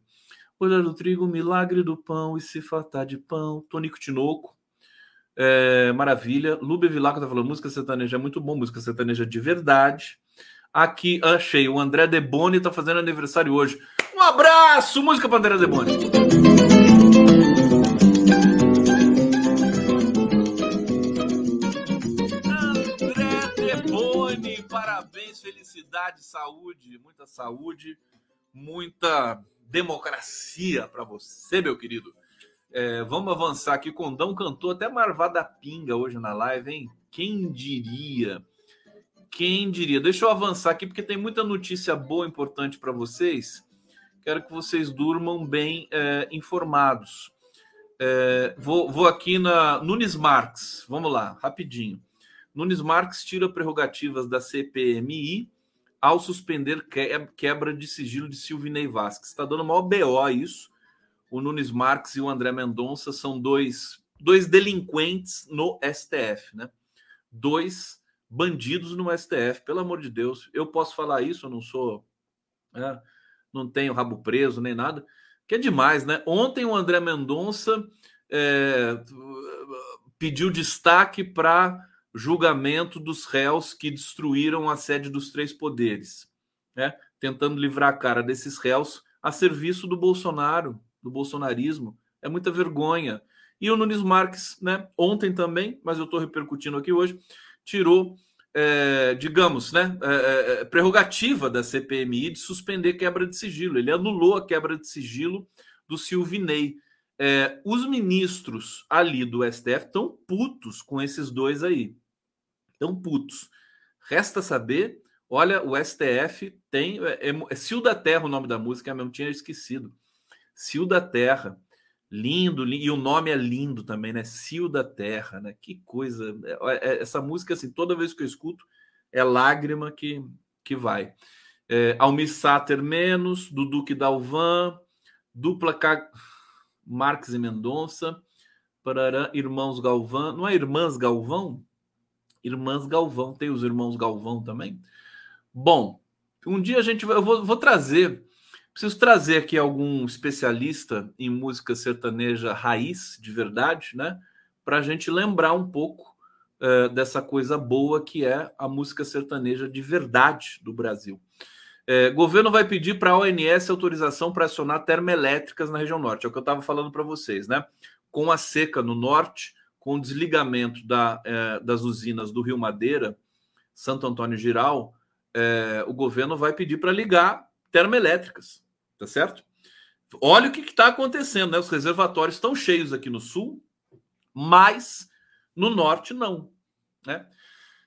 Olhar do trigo, milagre do pão e se fartar de pão. Tonico Tinoco. É, maravilha. Lube Vilaco tá falando música sertaneja é muito bom, música sertaneja de verdade. Aqui, achei. O André Deboni está fazendo aniversário hoje. Um abraço! Música para André Deboni. André Deboni parabéns, felicidade, saúde, muita saúde, muita democracia para você, meu querido. É, vamos avançar aqui. Condão cantou até Marvada Pinga hoje na live, hein? Quem diria? Quem diria? Deixa eu avançar aqui porque tem muita notícia boa, importante para vocês. Quero que vocês durmam bem é, informados. É, vou, vou aqui na Nunes Marques. Vamos lá, rapidinho. Nunes Marques tira prerrogativas da CPMI ao suspender quebra de sigilo de Silvinei Vasquez. Está dando maior BO isso. O Nunes Marques e o André Mendonça são dois, dois delinquentes no STF, né? Dois bandidos no STF, pelo amor de Deus. Eu posso falar isso, eu não sou. Né? não tenho rabo preso nem nada, que é demais, né? Ontem o André Mendonça é, pediu destaque para julgamento dos réus que destruíram a sede dos três poderes, né? tentando livrar a cara desses réus a serviço do Bolsonaro, do bolsonarismo. É muita vergonha. E o Nunes Marques, né, ontem também, mas eu estou repercutindo aqui hoje, tirou, é, digamos, né, é, é, prerrogativa da CPMI de suspender quebra de sigilo. Ele anulou a quebra de sigilo do Silvinei. É, os ministros ali do STF estão putos com esses dois aí. Estão putos. Resta saber, olha, o STF tem. É, é, é Cio da Terra o nome da música, eu não tinha esquecido. Cio da Terra. Lindo, lindo, e o nome é lindo também, né? Cio da Terra, né? Que coisa. É, é, essa música, assim, toda vez que eu escuto, é lágrima que, que vai. É, Almir Sater menos, do Duque Dalvan, dupla K... Marques e Mendonça, parará, Irmãos Galvão, não é Irmãs Galvão? Irmãs Galvão, tem os Irmãos Galvão também? Bom, um dia a gente vai, eu vou, vou trazer Preciso trazer aqui algum especialista em música sertaneja raiz, de verdade, né? Para a gente lembrar um pouco uh, dessa coisa boa que é a música sertaneja de verdade do Brasil. É, governo vai pedir para a ONS autorização para acionar termoelétricas na região norte. É o que eu estava falando para vocês, né? Com a seca no norte, com o desligamento da, é, das usinas do Rio Madeira, Santo Antônio Giral, é, o governo vai pedir para ligar termoelétricas tá certo? Olha o que está acontecendo, né? Os reservatórios estão cheios aqui no sul, mas no norte não, né?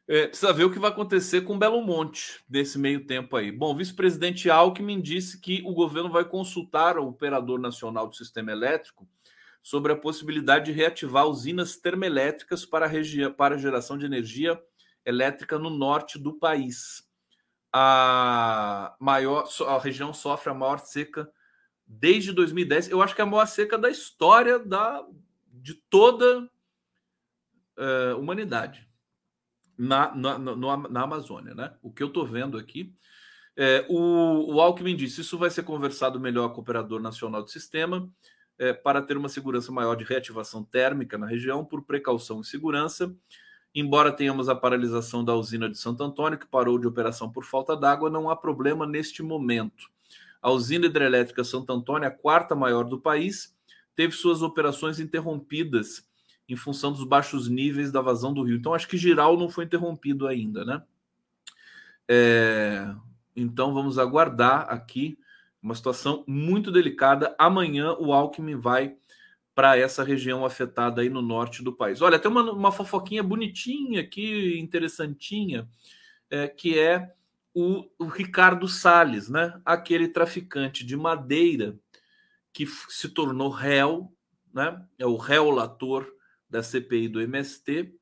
É, precisa ver o que vai acontecer com Belo Monte nesse meio tempo aí. Bom, o vice-presidente Alckmin disse que o governo vai consultar o operador nacional do sistema elétrico sobre a possibilidade de reativar usinas termoelétricas para para geração de energia elétrica no norte do país a maior a região sofre a maior seca desde 2010. Eu acho que é a maior seca da história da, de toda uh, humanidade na, na, na, na, Amazônia, né? O que eu estou vendo aqui. É, o, o Alckmin disse: isso vai ser conversado melhor com o Operador Nacional do Sistema é, para ter uma segurança maior de reativação térmica na região, por precaução e segurança. Embora tenhamos a paralisação da usina de Santo Antônio, que parou de operação por falta d'água, não há problema neste momento. A usina hidrelétrica Santo Antônio, a quarta maior do país, teve suas operações interrompidas em função dos baixos níveis da vazão do rio. Então, acho que Giral não foi interrompido ainda, né? É... Então, vamos aguardar aqui uma situação muito delicada. Amanhã o Alckmin vai para essa região afetada aí no norte do país. Olha, tem uma, uma fofoquinha bonitinha aqui, interessantinha, é, que é o, o Ricardo Salles, né? Aquele traficante de madeira que se tornou réu, né? É o réu lator da CPI do MST.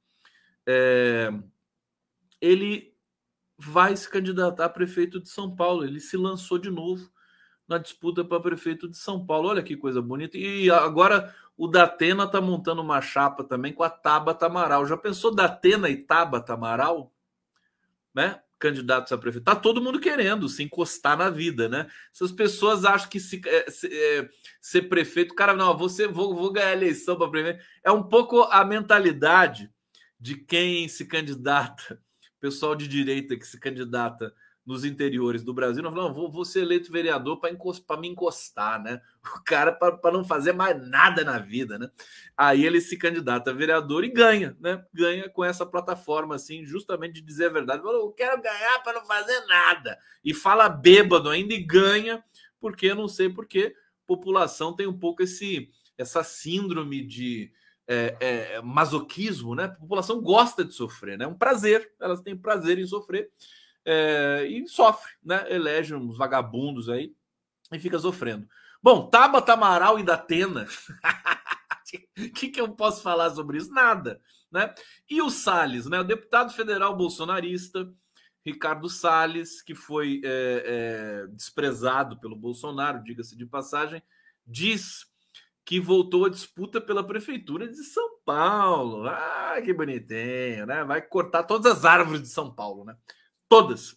É, ele vai se candidatar a prefeito de São Paulo. Ele se lançou de novo na disputa para prefeito de São Paulo. Olha que coisa bonita. E agora o Datena está montando uma chapa também com a Tabata Amaral. Já pensou Datena e Tabata Amaral? Né? Candidatos a prefeito. Tá todo mundo querendo se encostar na vida, né? Essas pessoas acham que se, é, se é, ser prefeito, cara, não, você vou, vou ganhar eleição para prefeito. É um pouco a mentalidade de quem se candidata, pessoal de direita que se candidata nos interiores do Brasil, não vou, vou ser eleito vereador para me encostar, né? O cara para não fazer mais nada na vida, né? Aí ele se candidata a vereador e ganha, né? Ganha com essa plataforma, assim, justamente de dizer a verdade. Falou, eu quero ganhar para não fazer nada. E fala bêbado ainda e ganha, porque eu não sei porque população tem um pouco esse essa síndrome de é, é, masoquismo, né? A população gosta de sofrer, né? É um prazer, elas têm prazer em sofrer é, e sofre, né? Elege uns vagabundos aí e fica sofrendo. Bom, Tabata Amaral e Datena. O que, que eu posso falar sobre isso? Nada, né? E o Salles, né? O deputado federal bolsonarista Ricardo Salles, que foi é, é, desprezado pelo Bolsonaro, diga-se de passagem, diz que voltou a disputa pela prefeitura de São Paulo. Ah, que bonitinho, né? Vai cortar todas as árvores de São Paulo, né? Todas.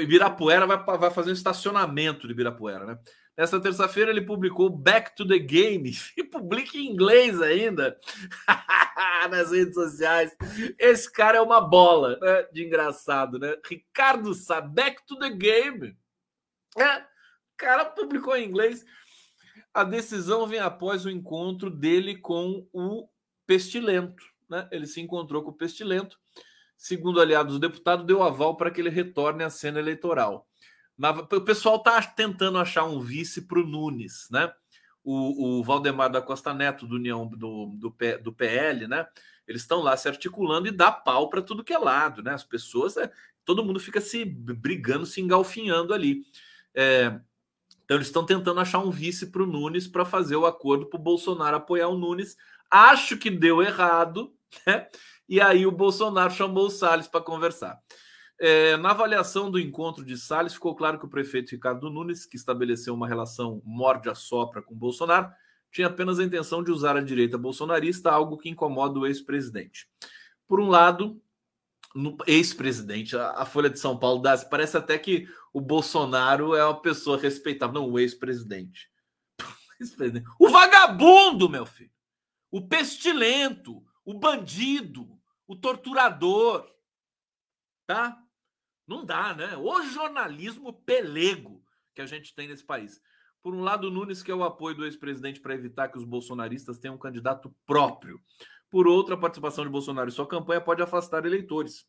Ibirapuera vai, vai fazer um estacionamento de Ibirapuera, né? Nessa terça-feira ele publicou Back to the Game e publica em inglês ainda nas redes sociais. Esse cara é uma bola né? de engraçado, né? Ricardo Sá, Back to the Game. É, o cara publicou em inglês. A decisão vem após o encontro dele com o Pestilento. Né? Ele se encontrou com o Pestilento. Segundo aliado do deputado, deu aval para que ele retorne à cena eleitoral. O pessoal está tentando achar um vice para o Nunes, né? O, o, Valdemar da Costa Neto, do União do, do, do PL, né? Eles estão lá se articulando e dá pau para tudo que é lado, né? As pessoas, é, todo mundo fica se brigando, se engalfinhando ali. É, então, eles estão tentando achar um vice para o Nunes para fazer o acordo para o Bolsonaro apoiar o Nunes. Acho que deu errado, né? E aí o Bolsonaro chamou o Salles para conversar. É, na avaliação do encontro de Salles, ficou claro que o prefeito Ricardo Nunes, que estabeleceu uma relação morde-a-sopra com Bolsonaro, tinha apenas a intenção de usar a direita bolsonarista, algo que incomoda o ex-presidente. Por um lado, ex-presidente, a, a, Folha de São Paulo dá, parece até que o Bolsonaro é uma pessoa respeitável, não o ex-presidente. o vagabundo, meu filho, o pestilento, o bandido, o torturador, tá? Não dá, né? O jornalismo pelego que a gente tem nesse país. Por um lado, Nunes quer o apoio do ex-presidente para evitar que os bolsonaristas tenham um candidato próprio. Por outro, a participação de Bolsonaro em sua campanha pode afastar eleitores.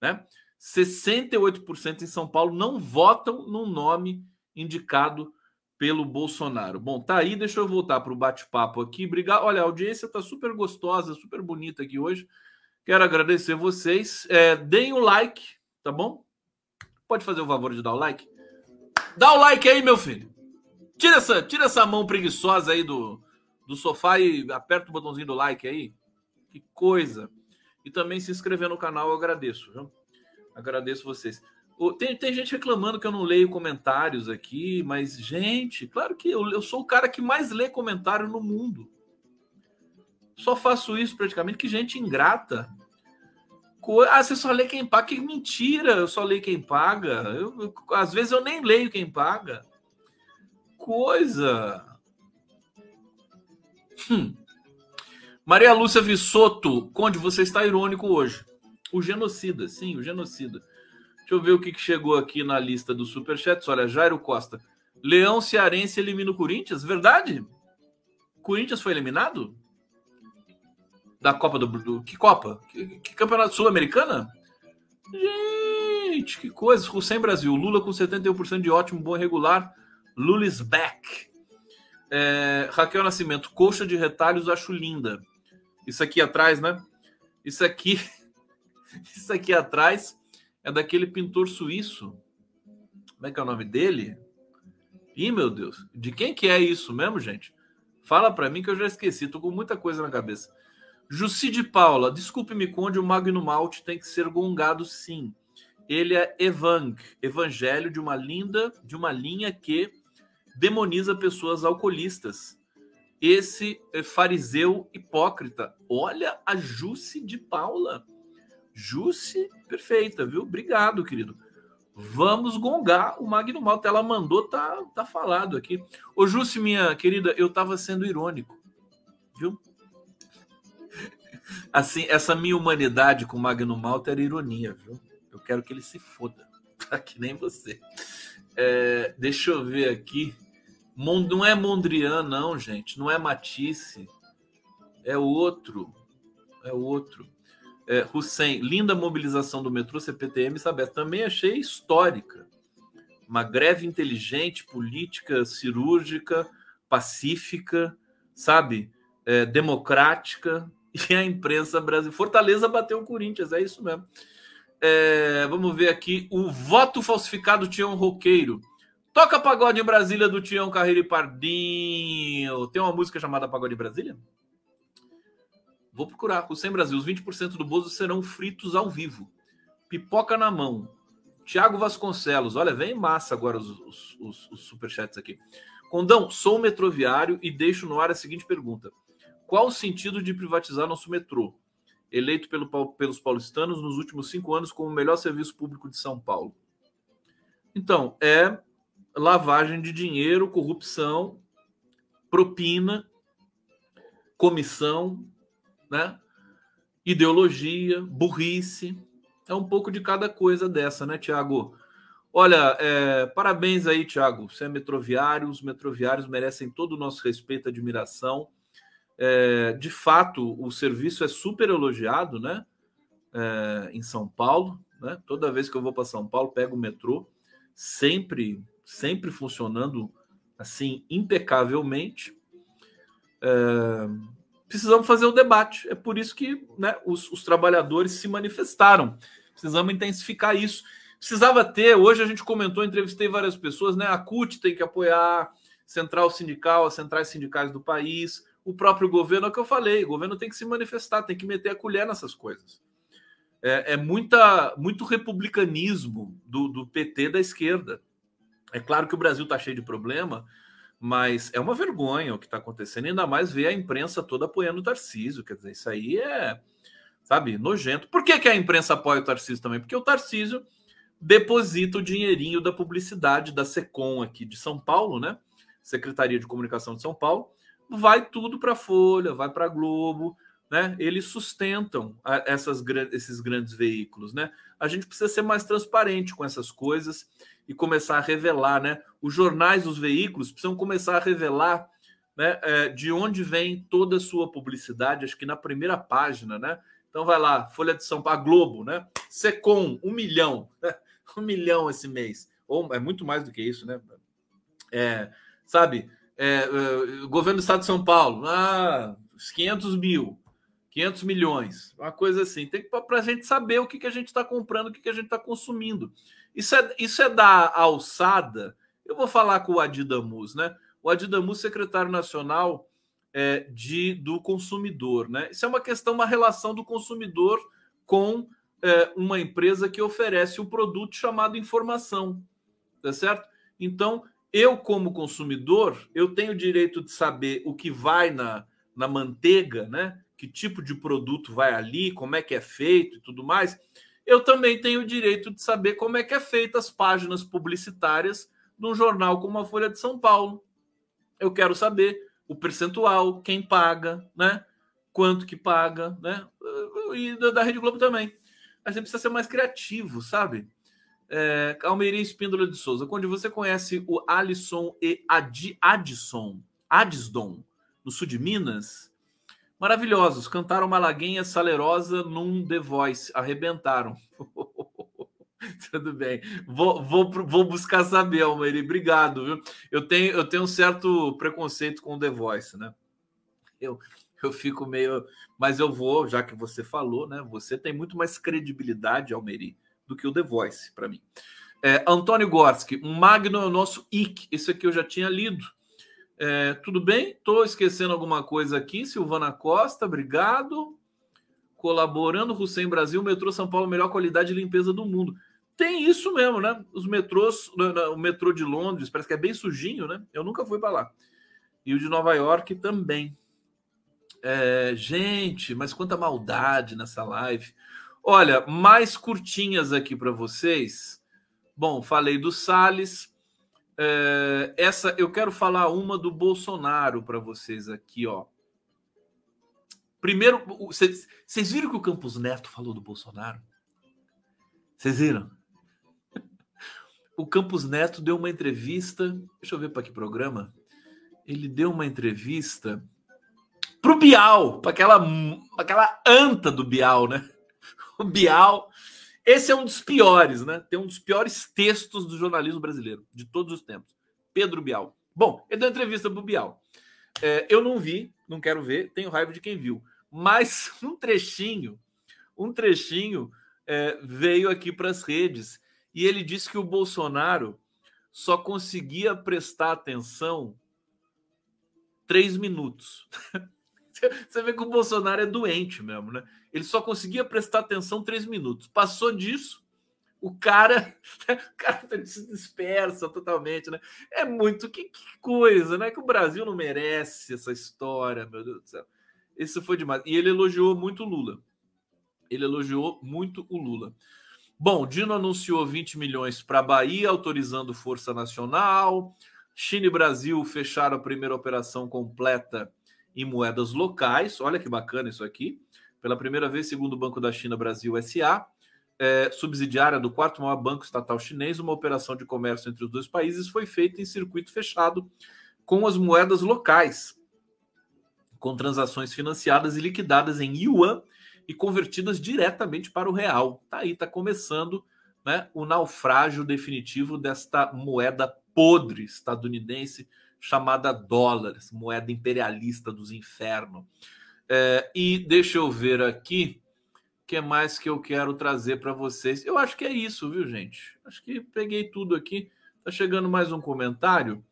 Né? 68% em São Paulo não votam no nome indicado pelo Bolsonaro. Bom, tá aí, deixa eu voltar para o bate-papo aqui. Obrigado. Olha, a audiência está super gostosa, super bonita aqui hoje. Quero agradecer vocês. É, deem o like, tá bom? Pode fazer o favor de dar o like? Dá o like aí, meu filho. Tira essa, tira essa mão preguiçosa aí do, do sofá e aperta o botãozinho do like aí. Que coisa. E também se inscrever no canal, eu agradeço. Viu? Agradeço vocês. Tem, tem gente reclamando que eu não leio comentários aqui, mas, gente, claro que eu, eu sou o cara que mais lê comentário no mundo. Só faço isso praticamente. Que gente ingrata. Ah, você só lê quem paga. Que mentira, eu só leio quem paga. Eu, eu, às vezes eu nem leio quem paga. Coisa. Hum. Maria Lúcia Vissoto, Conde, você está irônico hoje. O genocida, sim, o genocida. Deixa eu ver o que chegou aqui na lista do Superchats. Olha, Jairo Costa. Leão Cearense elimina o Corinthians? Verdade? Corinthians foi eliminado? Da Copa do, do que Copa? Que, que campeonato sul-americana? Gente, que coisa. Sem Brasil. Lula com 71% de ótimo, bom regular. Lula is back. É, Raquel Nascimento, coxa de retalhos, acho linda. Isso aqui atrás, né? Isso aqui, isso aqui atrás é daquele pintor suíço. Como é que é o nome dele? Ih, meu Deus. De quem que é isso mesmo, gente? Fala para mim que eu já esqueci. Tô com muita coisa na cabeça. Jussi de Paula, desculpe-me, Conde, o Magno Malte tem que ser gongado sim. Ele é evang, evangelho de uma linda, de uma linha que demoniza pessoas alcoolistas. Esse é fariseu hipócrita. Olha a Jussi de Paula. Jussi, perfeita, viu? Obrigado, querido. Vamos gongar o Magno Malta. Ela mandou, tá, tá falado aqui. Ô, Jussi, minha querida, eu tava sendo irônico, viu? Assim, essa minha humanidade com o Magno Malta era ironia, viu? Eu quero que ele se foda. Tá que nem você. É, deixa eu ver aqui. Não é Mondrian, não, gente. Não é Matisse. É outro. É outro. É, Hussein, linda mobilização do metrô CPTM, sabe? Também achei histórica. Uma greve inteligente, política, cirúrgica, pacífica, sabe? É, democrática. E a imprensa brasileira. Fortaleza bateu o Corinthians, é isso mesmo. É, vamos ver aqui. O voto falsificado Tião Roqueiro. Toca Pagode em Brasília do Tião Carreiro e Pardinho. Tem uma música chamada Pagode em Brasília? Vou procurar. O Sem Brasil. Os 20% do Bozo serão fritos ao vivo. Pipoca na mão. Tiago Vasconcelos. Olha, vem massa agora os, os, os, os superchats aqui. Condão, sou metroviário e deixo no ar a seguinte pergunta. Qual o sentido de privatizar nosso metrô? Eleito pelo, pelos paulistanos nos últimos cinco anos como o melhor serviço público de São Paulo. Então, é lavagem de dinheiro, corrupção, propina, comissão, né? ideologia, burrice. É um pouco de cada coisa dessa, né, Tiago? Olha, é, parabéns aí, Tiago. Você é metroviário, os metroviários merecem todo o nosso respeito e admiração. É, de fato, o serviço é super elogiado, né? É, em São Paulo, né? Toda vez que eu vou para São Paulo, pego o metrô, sempre sempre funcionando assim impecavelmente. É, precisamos fazer o debate. É por isso que né, os, os, trabalhadores se manifestaram. Precisamos intensificar isso. Precisava ter, hoje a gente comentou, entrevistei várias pessoas, né? A CUT tem que apoiar, Central Sindical, as centrais sindicais do país, o próprio governo, é o que eu falei, o governo tem que se manifestar, tem que meter a colher nessas coisas. É, é muita, muito republicanismo do, do PT da esquerda. É claro que o Brasil está cheio de problema, mas é uma vergonha o que está acontecendo, ainda mais ver a imprensa toda apoiando o Tarcísio. Quer dizer, isso aí é, sabe, nojento. Por que, que a imprensa apoia o Tarcísio também? Porque o Tarcísio deposita o dinheirinho da publicidade da SECOM aqui de São Paulo, né? Secretaria de Comunicação de São Paulo, vai tudo para a Folha, vai para a Globo, né? Eles sustentam essas, esses grandes veículos, né? A gente precisa ser mais transparente com essas coisas e começar a revelar, né? Os jornais, os veículos precisam começar a revelar, né? É, de onde vem toda a sua publicidade. Acho que na primeira página, né? Então vai lá, Folha de São Paulo, Globo, né? Secom, um milhão, um milhão esse mês, ou é muito mais do que isso, né? É, sabe? É, é, governo do Estado de São Paulo, ah, 500 mil, 500 milhões, uma coisa assim. Tem para a gente saber o que, que a gente está comprando, o que, que a gente está consumindo. Isso é, isso é da alçada. Eu vou falar com o Adidamus, né? O Adidamus, secretário nacional é, de, do consumidor, né? Isso é uma questão, uma relação do consumidor com é, uma empresa que oferece o um produto chamado informação, tá certo? Então, eu, como consumidor, eu tenho o direito de saber o que vai na, na manteiga, né? Que tipo de produto vai ali, como é que é feito e tudo mais eu também tenho o direito de saber como é que é feita as páginas publicitárias de um jornal como a Folha de São Paulo. Eu quero saber o percentual, quem paga, né? Quanto que paga, né? E da Rede Globo também. A gente precisa ser mais criativo, sabe? É, Espíndola de Souza, quando você conhece o Alisson e Adi, Adson, Adisdon, no sul de Minas, Maravilhosos. Cantaram Malaguinha Salerosa num The Voice. Arrebentaram. Tudo bem. Vou, vou, vou buscar saber, Almeida. Obrigado, viu? Eu tenho, eu tenho um certo preconceito com o The Voice, né? Eu, eu fico meio. Mas eu vou, já que você falou, né? Você tem muito mais credibilidade, Almeri, do que o The Voice, para mim. É, Antônio Gorski, Magno é o nosso IC. Isso aqui eu já tinha lido. É, tudo bem? Estou esquecendo alguma coisa aqui. Silvana Costa, obrigado. Colaborando, Hussein Brasil, metrô São Paulo, melhor qualidade de limpeza do mundo. Tem isso mesmo, né? Os metrôs, o metrô de Londres parece que é bem sujinho, né? Eu nunca fui para lá. E o de Nova York também. É, gente, mas quanta maldade nessa live. Olha, mais curtinhas aqui para vocês. Bom, falei do Salles, é, essa eu quero falar uma do Bolsonaro para vocês aqui, ó. Primeiro, vocês viram que o Campos Neto falou do Bolsonaro? Vocês viram? o Campos Neto deu uma entrevista. Deixa eu ver para que programa. Ele deu uma entrevista pro Bial, para aquela, aquela anta do Bial, né? Bial. Esse é um dos piores, né? Tem um dos piores textos do jornalismo brasileiro, de todos os tempos. Pedro Bial. Bom, ele deu entrevista pro Bial. É, eu não vi, não quero ver, tenho raiva de quem viu. Mas um trechinho, um trechinho é, veio aqui para as redes e ele disse que o Bolsonaro só conseguia prestar atenção três minutos. Você vê que o Bolsonaro é doente mesmo, né? Ele só conseguia prestar atenção três minutos. Passou disso, o cara, o cara se dispersa totalmente, né? É muito que, que, coisa, né? Que o Brasil não merece essa história, meu Deus do céu. Isso foi demais. E ele elogiou muito o Lula. Ele elogiou muito o Lula. Bom, Dino anunciou 20 milhões para a Bahia, autorizando Força Nacional. China e Brasil fecharam a primeira operação completa em moedas locais. Olha que bacana isso aqui. Pela primeira vez, segundo o Banco da China Brasil SA, é, subsidiária do quarto maior banco estatal chinês, uma operação de comércio entre os dois países foi feita em circuito fechado com as moedas locais, com transações financiadas e liquidadas em yuan e convertidas diretamente para o real. Tá aí, tá começando né, o naufrágio definitivo desta moeda podre estadunidense chamada dólar, moeda imperialista dos infernos. É, e deixa eu ver aqui o que mais que eu quero trazer para vocês. Eu acho que é isso, viu, gente? Acho que peguei tudo aqui. Tá chegando mais um comentário.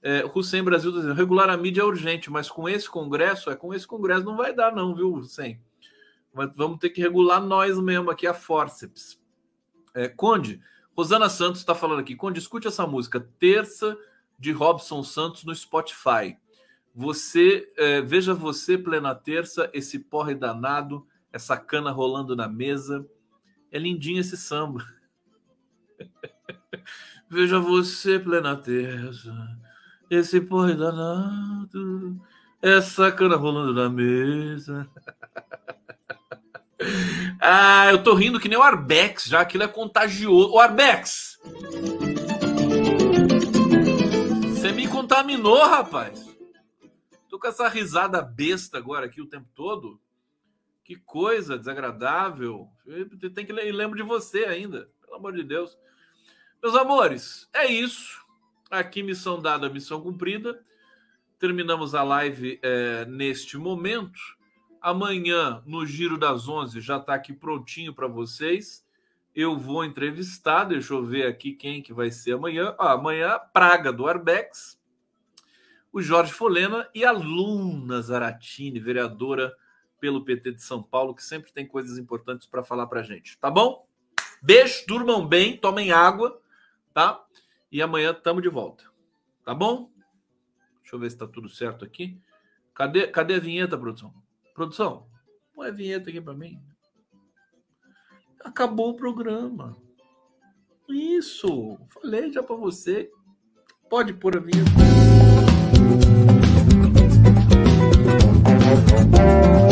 É, Hussein Brasil tá dizendo, regular a mídia é urgente, mas com esse congresso, é com esse congresso não vai dar não, viu, Hussein? Mas vamos ter que regular nós mesmo aqui, a forceps. É, Conde, Rosana Santos está falando aqui. Conde, escute essa música, Terça de Robson Santos no Spotify. Você, é, veja você, plena terça, esse porre danado, essa cana rolando na mesa. É lindinho esse samba. veja você, plena terça, esse porre danado, essa cana rolando na mesa. Ah, eu tô rindo que nem o Arbex, já aquilo é contagioso. O Arbex! Contaminou, rapaz. Tô com essa risada besta agora aqui o tempo todo. Que coisa desagradável. Tem que lembro de você ainda, pelo amor de Deus. Meus amores, é isso. Aqui missão dada, missão cumprida. Terminamos a live é, neste momento. Amanhã, no Giro das 11, já está aqui prontinho para vocês. Eu vou entrevistar, deixa eu ver aqui quem que vai ser amanhã. Ah, amanhã, Praga do Arbex, o Jorge Folena e a Luna Zaratini, vereadora pelo PT de São Paulo, que sempre tem coisas importantes para falar para gente. Tá bom? Beijo, durmam bem, tomem água, tá? E amanhã estamos de volta. Tá bom? Deixa eu ver se está tudo certo aqui. Cadê, cadê a vinheta, produção? Produção, põe a vinheta aqui para mim. Acabou o programa. Isso, falei já para você. Pode pôr a vinheta. Thank you.